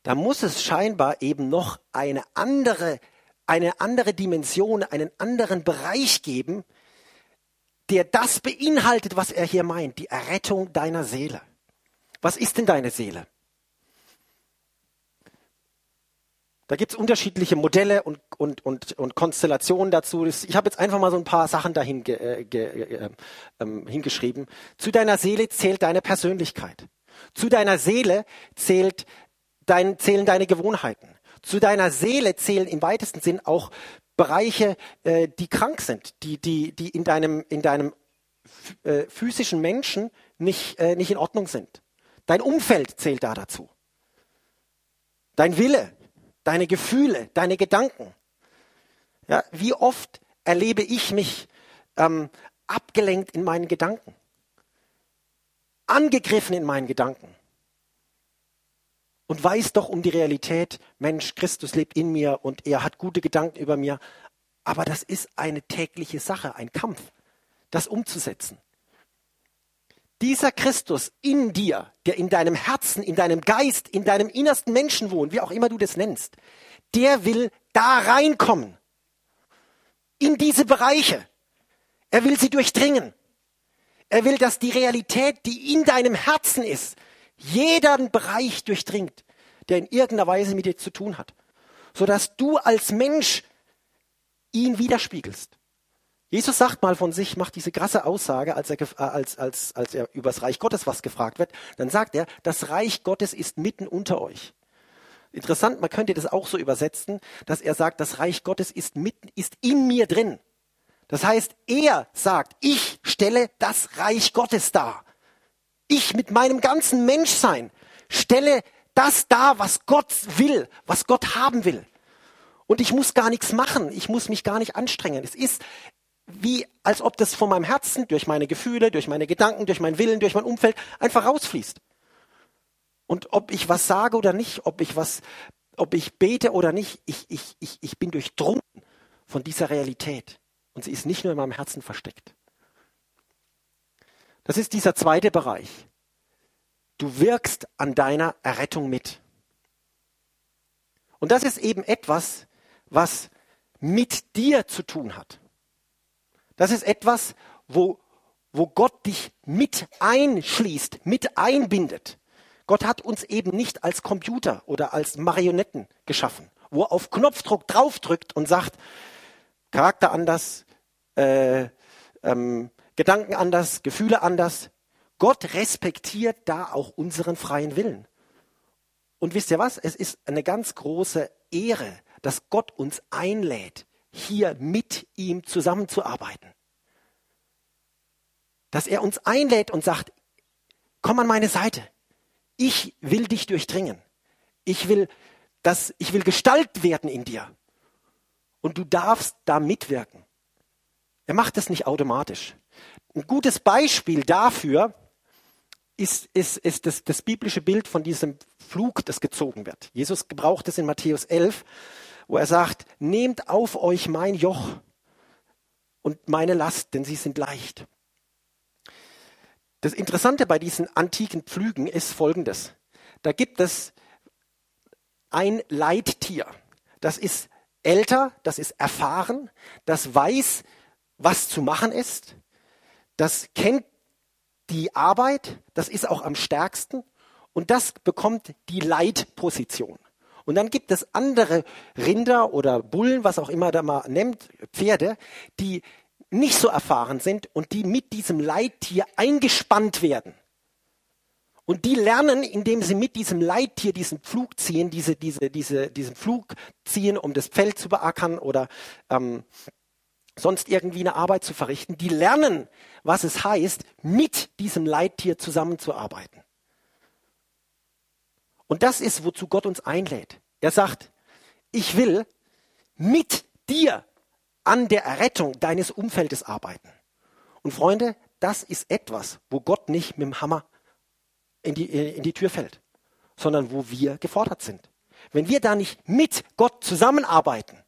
Da muss es scheinbar eben noch eine andere, eine andere Dimension, einen anderen Bereich geben, der das beinhaltet, was er hier meint, die Errettung deiner Seele. Was ist denn deine Seele? Da gibt es unterschiedliche Modelle und, und, und, und Konstellationen dazu. Ich habe jetzt einfach mal so ein paar Sachen dahin ge, äh, ge, äh, ähm, hingeschrieben. Zu deiner Seele zählt deine Persönlichkeit. Zu deiner Seele zählt dein, zählen deine Gewohnheiten. Zu deiner Seele zählen im weitesten Sinn auch Bereiche, äh, die krank sind, die, die, die in deinem, in deinem äh, physischen Menschen nicht, äh, nicht in Ordnung sind. Dein Umfeld zählt da dazu. Dein Wille, deine Gefühle, deine Gedanken. Ja, wie oft erlebe ich mich ähm, abgelenkt in meinen Gedanken, angegriffen in meinen Gedanken und weiß doch um die Realität, Mensch, Christus lebt in mir und er hat gute Gedanken über mir. Aber das ist eine tägliche Sache, ein Kampf, das umzusetzen. Dieser Christus in dir, der in deinem Herzen, in deinem Geist, in deinem innersten Menschen wohnt, wie auch immer du das nennst, der will da reinkommen. In diese Bereiche. Er will sie durchdringen. Er will, dass die Realität, die in deinem Herzen ist, jeden Bereich durchdringt, der in irgendeiner Weise mit dir zu tun hat, sodass du als Mensch ihn widerspiegelst. Jesus sagt mal von sich, macht diese krasse Aussage, als er, äh, als, als, als er über das Reich Gottes was gefragt wird, dann sagt er, das Reich Gottes ist mitten unter euch. Interessant, man könnte das auch so übersetzen, dass er sagt, das Reich Gottes ist mitten, ist in mir drin. Das heißt, er sagt, ich stelle das Reich Gottes dar. Ich mit meinem ganzen Menschsein stelle das dar, was Gott will, was Gott haben will. Und ich muss gar nichts machen. Ich muss mich gar nicht anstrengen. Es ist wie, als ob das von meinem Herzen durch meine Gefühle, durch meine Gedanken, durch meinen Willen, durch mein Umfeld einfach rausfließt. Und ob ich was sage oder nicht, ob ich was, ob ich bete oder nicht, ich, ich, ich, ich bin durchdrungen von dieser Realität. Und sie ist nicht nur in meinem Herzen versteckt. Das ist dieser zweite Bereich. Du wirkst an deiner Errettung mit. Und das ist eben etwas, was mit dir zu tun hat. Das ist etwas, wo, wo Gott dich mit einschließt, mit einbindet. Gott hat uns eben nicht als Computer oder als Marionetten geschaffen, wo er auf Knopfdruck draufdrückt und sagt, Charakter anders, äh, ähm, Gedanken anders, Gefühle anders. Gott respektiert da auch unseren freien Willen. Und wisst ihr was? Es ist eine ganz große Ehre, dass Gott uns einlädt, hier mit ihm zusammenzuarbeiten. Dass er uns einlädt und sagt, komm an meine Seite. ich will dich durchdringen. Ich will, dass, ich will Gestalt werden in dir. Und du darfst da mitwirken. Er macht das nicht automatisch. Ein gutes Beispiel dafür ist, ist, ist das, das biblische Bild von diesem Flug, das gezogen wird. Jesus gebraucht es in Matthäus 11, wo er sagt, nehmt auf euch mein Joch und meine Last, denn sie sind leicht. Das Interessante bei diesen antiken Pflügen ist folgendes. Da gibt es ein Leittier. Das ist älter, das ist erfahren, das weiß, was zu machen ist, das kennt die Arbeit, das ist auch am stärksten und das bekommt die Leitposition. Und dann gibt es andere Rinder oder Bullen, was auch immer da mal nennt, Pferde, die nicht so erfahren sind und die mit diesem Leittier eingespannt werden. Und die lernen, indem sie mit diesem Leittier diesen Pflug ziehen, diese, diese, diese, diesen Pflug ziehen, um das Feld zu beackern oder ähm, sonst irgendwie eine Arbeit zu verrichten. Die lernen, was es heißt, mit diesem Leittier zusammenzuarbeiten. Und das ist, wozu Gott uns einlädt. Er sagt, ich will mit dir an der Errettung deines Umfeldes arbeiten. Und Freunde, das ist etwas, wo Gott nicht mit dem Hammer in die, in die Tür fällt, sondern wo wir gefordert sind. Wenn wir da nicht mit Gott zusammenarbeiten,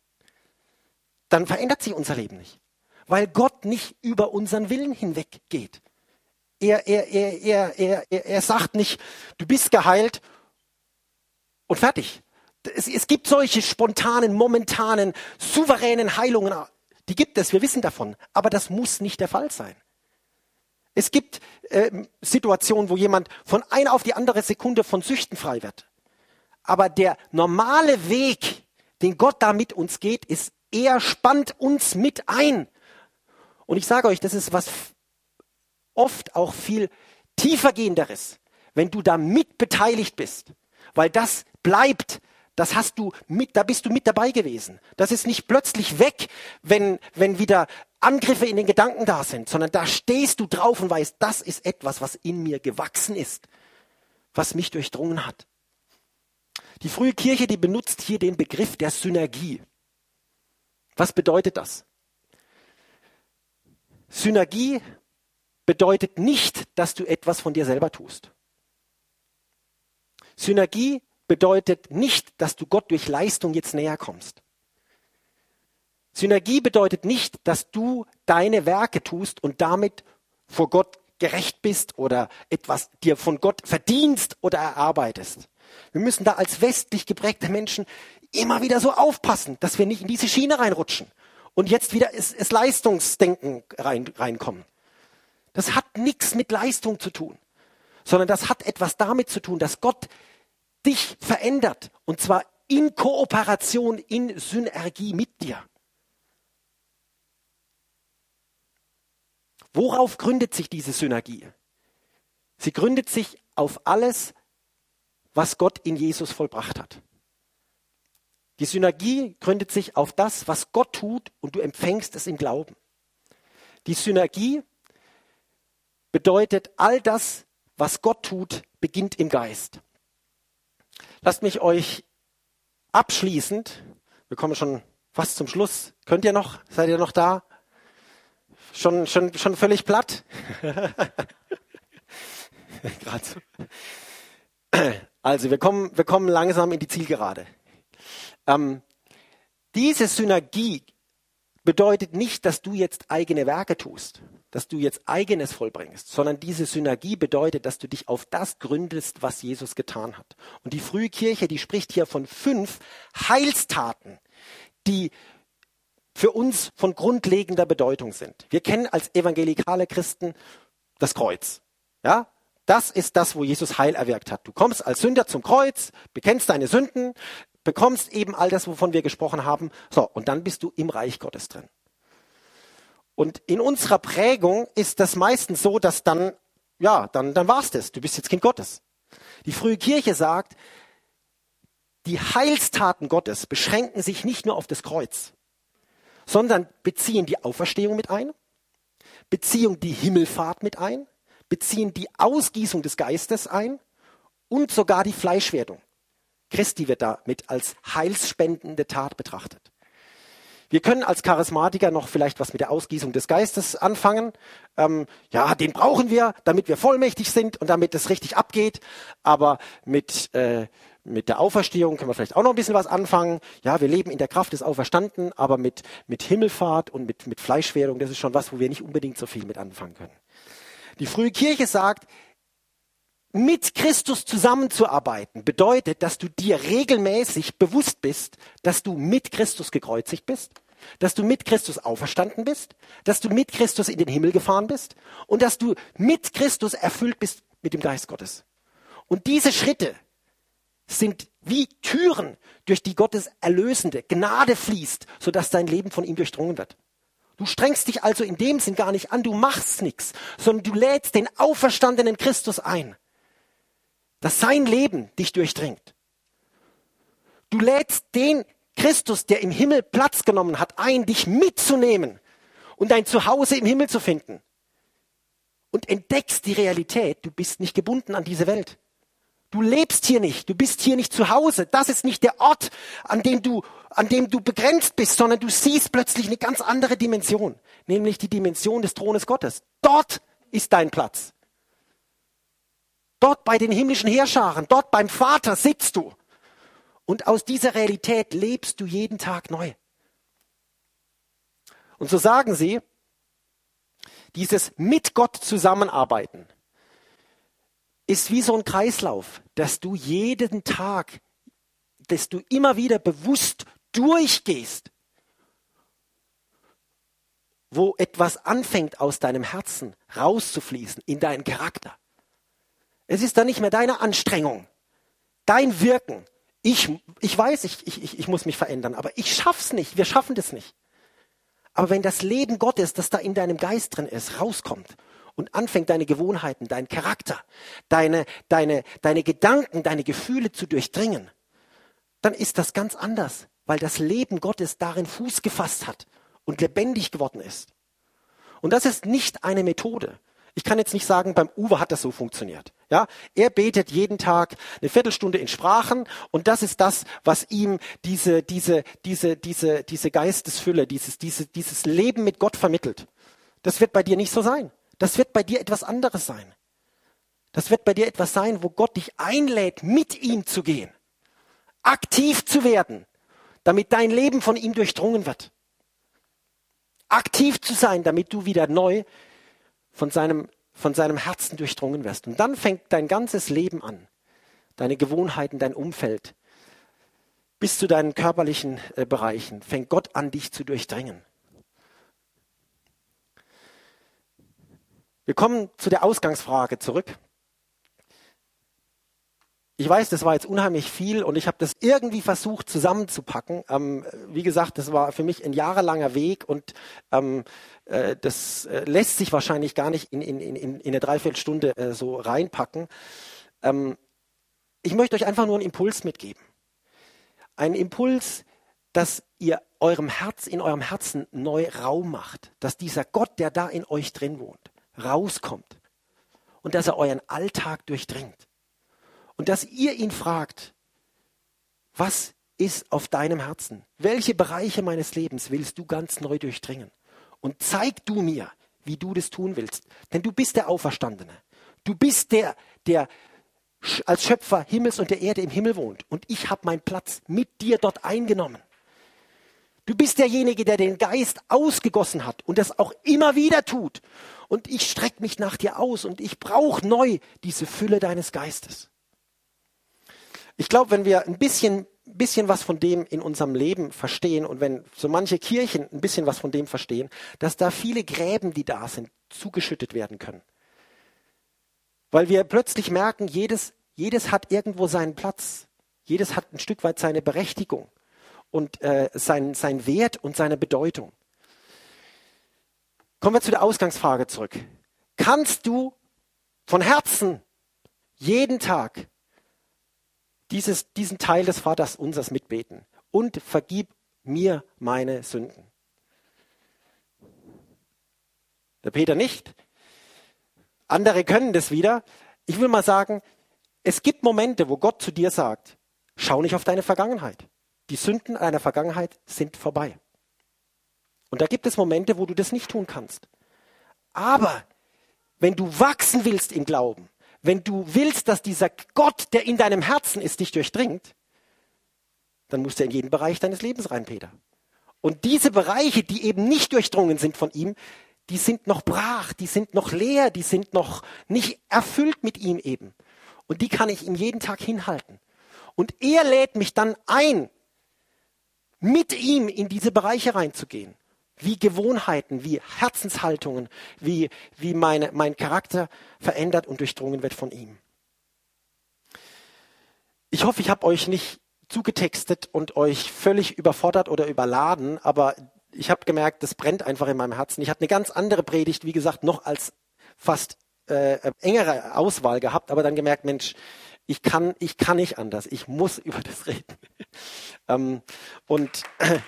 dann verändert sich unser Leben nicht, weil Gott nicht über unseren Willen hinweg geht. Er, er, er, er, er, er, er sagt nicht, du bist geheilt und fertig. Es, es gibt solche spontanen, momentanen, souveränen Heilungen, die gibt es, wir wissen davon, aber das muss nicht der Fall sein. Es gibt äh, Situationen, wo jemand von einer auf die andere Sekunde von Süchten frei wird. Aber der normale Weg, den Gott da mit uns geht, ist, er spannt uns mit ein. Und ich sage euch, das ist was oft auch viel tiefergehenderes, wenn du da mit beteiligt bist, weil das bleibt das hast du mit, da bist du mit dabei gewesen. Das ist nicht plötzlich weg, wenn, wenn wieder Angriffe in den Gedanken da sind, sondern da stehst du drauf und weißt, das ist etwas, was in mir gewachsen ist, was mich durchdrungen hat. Die frühe Kirche, die benutzt hier den Begriff der Synergie. Was bedeutet das? Synergie bedeutet nicht, dass du etwas von dir selber tust. Synergie bedeutet nicht, dass du Gott durch Leistung jetzt näher kommst. Synergie bedeutet nicht, dass du deine Werke tust und damit vor Gott gerecht bist oder etwas dir von Gott verdienst oder erarbeitest. Wir müssen da als westlich geprägte Menschen immer wieder so aufpassen, dass wir nicht in diese Schiene reinrutschen und jetzt wieder ins, ins Leistungsdenken rein, reinkommen. Das hat nichts mit Leistung zu tun, sondern das hat etwas damit zu tun, dass Gott dich verändert. Und zwar in Kooperation, in Synergie mit dir. Worauf gründet sich diese Synergie? Sie gründet sich auf alles, was Gott in Jesus vollbracht hat. Die Synergie gründet sich auf das, was Gott tut und du empfängst es im Glauben. Die Synergie bedeutet, all das, was Gott tut, beginnt im Geist. Lasst mich euch abschließend, wir kommen schon fast zum Schluss. Könnt ihr noch? Seid ihr noch da? Schon, schon, schon völlig platt? Gerade so. Also wir kommen, wir kommen langsam in die Zielgerade. Ähm, diese Synergie bedeutet nicht, dass du jetzt eigene Werke tust dass du jetzt eigenes vollbringst, sondern diese Synergie bedeutet, dass du dich auf das gründest, was Jesus getan hat. Und die frühe Kirche, die spricht hier von fünf Heilstaten, die für uns von grundlegender Bedeutung sind. Wir kennen als evangelikale Christen das Kreuz. Ja? Das ist das, wo Jesus Heil erwirkt hat. Du kommst als Sünder zum Kreuz, bekennst deine Sünden, bekommst eben all das, wovon wir gesprochen haben. So, und dann bist du im Reich Gottes drin. Und in unserer Prägung ist das meistens so, dass dann, ja, dann, dann war's das. Du bist jetzt Kind Gottes. Die frühe Kirche sagt, die Heilstaten Gottes beschränken sich nicht nur auf das Kreuz, sondern beziehen die Auferstehung mit ein, beziehen die Himmelfahrt mit ein, beziehen die Ausgießung des Geistes ein und sogar die Fleischwerdung. Christi wird damit als heilsspendende Tat betrachtet. Wir können als Charismatiker noch vielleicht was mit der Ausgießung des Geistes anfangen. Ähm, ja, den brauchen wir, damit wir vollmächtig sind und damit es richtig abgeht. Aber mit, äh, mit der Auferstehung können wir vielleicht auch noch ein bisschen was anfangen. Ja, wir leben in der Kraft des Auferstanden, aber mit, mit Himmelfahrt und mit, mit Fleischwerdung, das ist schon was, wo wir nicht unbedingt so viel mit anfangen können. Die frühe Kirche sagt, mit Christus zusammenzuarbeiten bedeutet, dass du dir regelmäßig bewusst bist, dass du mit Christus gekreuzigt bist, dass du mit Christus auferstanden bist, dass du mit Christus in den Himmel gefahren bist und dass du mit Christus erfüllt bist mit dem Geist Gottes. Und diese Schritte sind wie Türen, durch die Gottes erlösende Gnade fließt, sodass dein Leben von ihm durchdrungen wird. Du strengst dich also in dem Sinn gar nicht an, du machst nichts, sondern du lädst den auferstandenen Christus ein dass sein Leben dich durchdringt. Du lädst den Christus, der im Himmel Platz genommen hat, ein, dich mitzunehmen und dein Zuhause im Himmel zu finden. Und entdeckst die Realität, du bist nicht gebunden an diese Welt. Du lebst hier nicht, du bist hier nicht zu Hause. Das ist nicht der Ort, an dem du, an dem du begrenzt bist, sondern du siehst plötzlich eine ganz andere Dimension, nämlich die Dimension des Thrones Gottes. Dort ist dein Platz. Dort bei den himmlischen Heerscharen, dort beim Vater sitzt du. Und aus dieser Realität lebst du jeden Tag neu. Und so sagen sie, dieses mit Gott zusammenarbeiten ist wie so ein Kreislauf, dass du jeden Tag, dass du immer wieder bewusst durchgehst, wo etwas anfängt aus deinem Herzen rauszufließen in deinen Charakter. Es ist dann nicht mehr deine Anstrengung, dein Wirken. Ich, ich weiß, ich, ich, ich muss mich verändern, aber ich schaff's nicht. Wir schaffen das nicht. Aber wenn das Leben Gottes, das da in deinem Geist drin ist, rauskommt und anfängt, deine Gewohnheiten, deinen Charakter, deine, deine, deine Gedanken, deine Gefühle zu durchdringen, dann ist das ganz anders, weil das Leben Gottes darin Fuß gefasst hat und lebendig geworden ist. Und das ist nicht eine Methode. Ich kann jetzt nicht sagen, beim Uwe hat das so funktioniert. Ja, er betet jeden Tag eine Viertelstunde in Sprachen und das ist das, was ihm diese, diese, diese, diese, diese Geistesfülle, dieses, diese, dieses Leben mit Gott vermittelt. Das wird bei dir nicht so sein. Das wird bei dir etwas anderes sein. Das wird bei dir etwas sein, wo Gott dich einlädt, mit ihm zu gehen, aktiv zu werden, damit dein Leben von ihm durchdrungen wird. Aktiv zu sein, damit du wieder neu von seinem von seinem Herzen durchdrungen wirst. Und dann fängt dein ganzes Leben an, deine Gewohnheiten, dein Umfeld, bis zu deinen körperlichen äh, Bereichen, fängt Gott an, dich zu durchdringen. Wir kommen zu der Ausgangsfrage zurück. Ich weiß, das war jetzt unheimlich viel und ich habe das irgendwie versucht zusammenzupacken. Ähm, wie gesagt, das war für mich ein jahrelanger Weg und ähm, äh, das äh, lässt sich wahrscheinlich gar nicht in, in, in, in eine Dreiviertelstunde äh, so reinpacken. Ähm, ich möchte euch einfach nur einen Impuls mitgeben. Einen Impuls, dass ihr eurem Herz, in eurem Herzen neu Raum macht, dass dieser Gott, der da in euch drin wohnt, rauskommt und dass er euren Alltag durchdringt und dass ihr ihn fragt, was ist auf deinem Herzen? Welche Bereiche meines Lebens willst du ganz neu durchdringen? Und zeig du mir, wie du das tun willst. Denn du bist der Auferstandene. Du bist der, der als Schöpfer Himmels und der Erde im Himmel wohnt. Und ich habe meinen Platz mit dir dort eingenommen. Du bist derjenige, der den Geist ausgegossen hat und das auch immer wieder tut. Und ich strecke mich nach dir aus und ich brauche neu diese Fülle deines Geistes. Ich glaube, wenn wir ein bisschen, bisschen was von dem in unserem Leben verstehen und wenn so manche Kirchen ein bisschen was von dem verstehen, dass da viele Gräben, die da sind, zugeschüttet werden können. Weil wir plötzlich merken, jedes, jedes hat irgendwo seinen Platz. Jedes hat ein Stück weit seine Berechtigung und äh, sein, sein Wert und seine Bedeutung. Kommen wir zu der Ausgangsfrage zurück. Kannst du von Herzen jeden Tag dieses, diesen Teil des Vaters unsers mitbeten. Und vergib mir meine Sünden. Der Peter nicht. Andere können das wieder. Ich will mal sagen, Es gibt Momente, wo Gott zu dir sagt, schau nicht auf deine Vergangenheit. Die Sünden einer Vergangenheit sind vorbei. Und da gibt es Momente, wo du das nicht tun kannst. Aber wenn du wachsen willst im Glauben, wenn du willst, dass dieser Gott, der in deinem Herzen ist, dich durchdringt, dann musst du in jeden Bereich deines Lebens rein, Peter. Und diese Bereiche, die eben nicht durchdrungen sind von ihm, die sind noch brach, die sind noch leer, die sind noch nicht erfüllt mit ihm eben. Und die kann ich ihm jeden Tag hinhalten. Und er lädt mich dann ein, mit ihm in diese Bereiche reinzugehen. Wie Gewohnheiten, wie Herzenshaltungen, wie, wie meine, mein Charakter verändert und durchdrungen wird von ihm. Ich hoffe, ich habe euch nicht zugetextet und euch völlig überfordert oder überladen, aber ich habe gemerkt, das brennt einfach in meinem Herzen. Ich hatte eine ganz andere Predigt, wie gesagt, noch als fast äh, engere Auswahl gehabt, aber dann gemerkt, Mensch, ich kann, ich kann nicht anders. Ich muss über das reden. ähm, und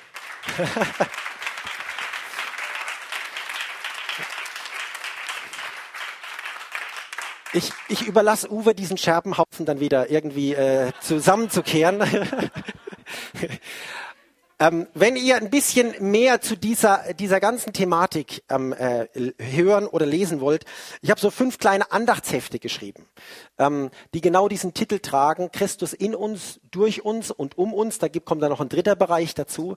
Ich, ich überlasse Uwe diesen Scherbenhaufen dann wieder irgendwie äh, zusammenzukehren. Ähm, wenn ihr ein bisschen mehr zu dieser, dieser ganzen Thematik ähm, äh, hören oder lesen wollt, ich habe so fünf kleine Andachtshefte geschrieben, ähm, die genau diesen Titel tragen, Christus in uns, durch uns und um uns. Da gibt, kommt dann noch ein dritter Bereich dazu.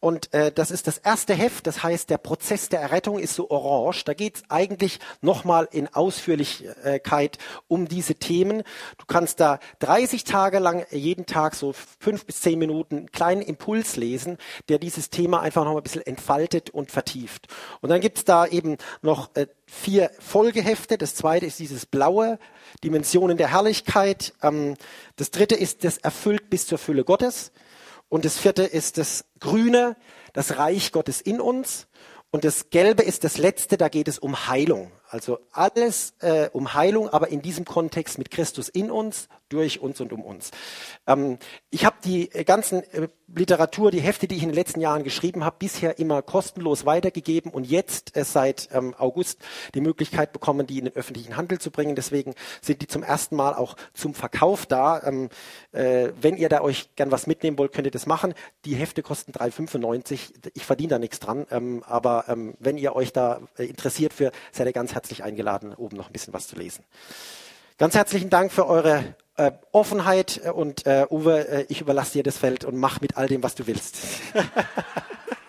Und äh, das ist das erste Heft, das heißt, der Prozess der Errettung ist so orange. Da geht es eigentlich nochmal in Ausführlichkeit um diese Themen. Du kannst da 30 Tage lang jeden Tag so fünf bis zehn Minuten einen kleinen Impuls lesen lesen, der dieses Thema einfach noch ein bisschen entfaltet und vertieft. Und dann gibt es da eben noch äh, vier Folgehefte. Das zweite ist dieses blaue, Dimensionen der Herrlichkeit. Ähm, das dritte ist das erfüllt bis zur Fülle Gottes. Und das vierte ist das grüne, das Reich Gottes in uns. Und das Gelbe ist das Letzte, da geht es um Heilung. Also alles äh, um Heilung, aber in diesem Kontext mit Christus in uns, durch uns und um uns. Ähm, ich habe die äh, ganzen äh, Literatur, die Hefte, die ich in den letzten Jahren geschrieben habe, bisher immer kostenlos weitergegeben und jetzt äh, seit ähm, August die Möglichkeit bekommen, die in den öffentlichen Handel zu bringen. Deswegen sind die zum ersten Mal auch zum Verkauf da. Ähm, äh, wenn ihr da euch gern was mitnehmen wollt, könnt ihr das machen. Die Hefte kosten 3,95. Ich verdiene da nichts dran, ähm, aber ähm, wenn ihr euch da äh, interessiert für, seid ihr ganz herzlich eingeladen, oben noch ein bisschen was zu lesen. Ganz herzlichen Dank für eure äh, Offenheit und äh, Uwe, äh, ich überlasse dir das Feld und mach mit all dem, was du willst.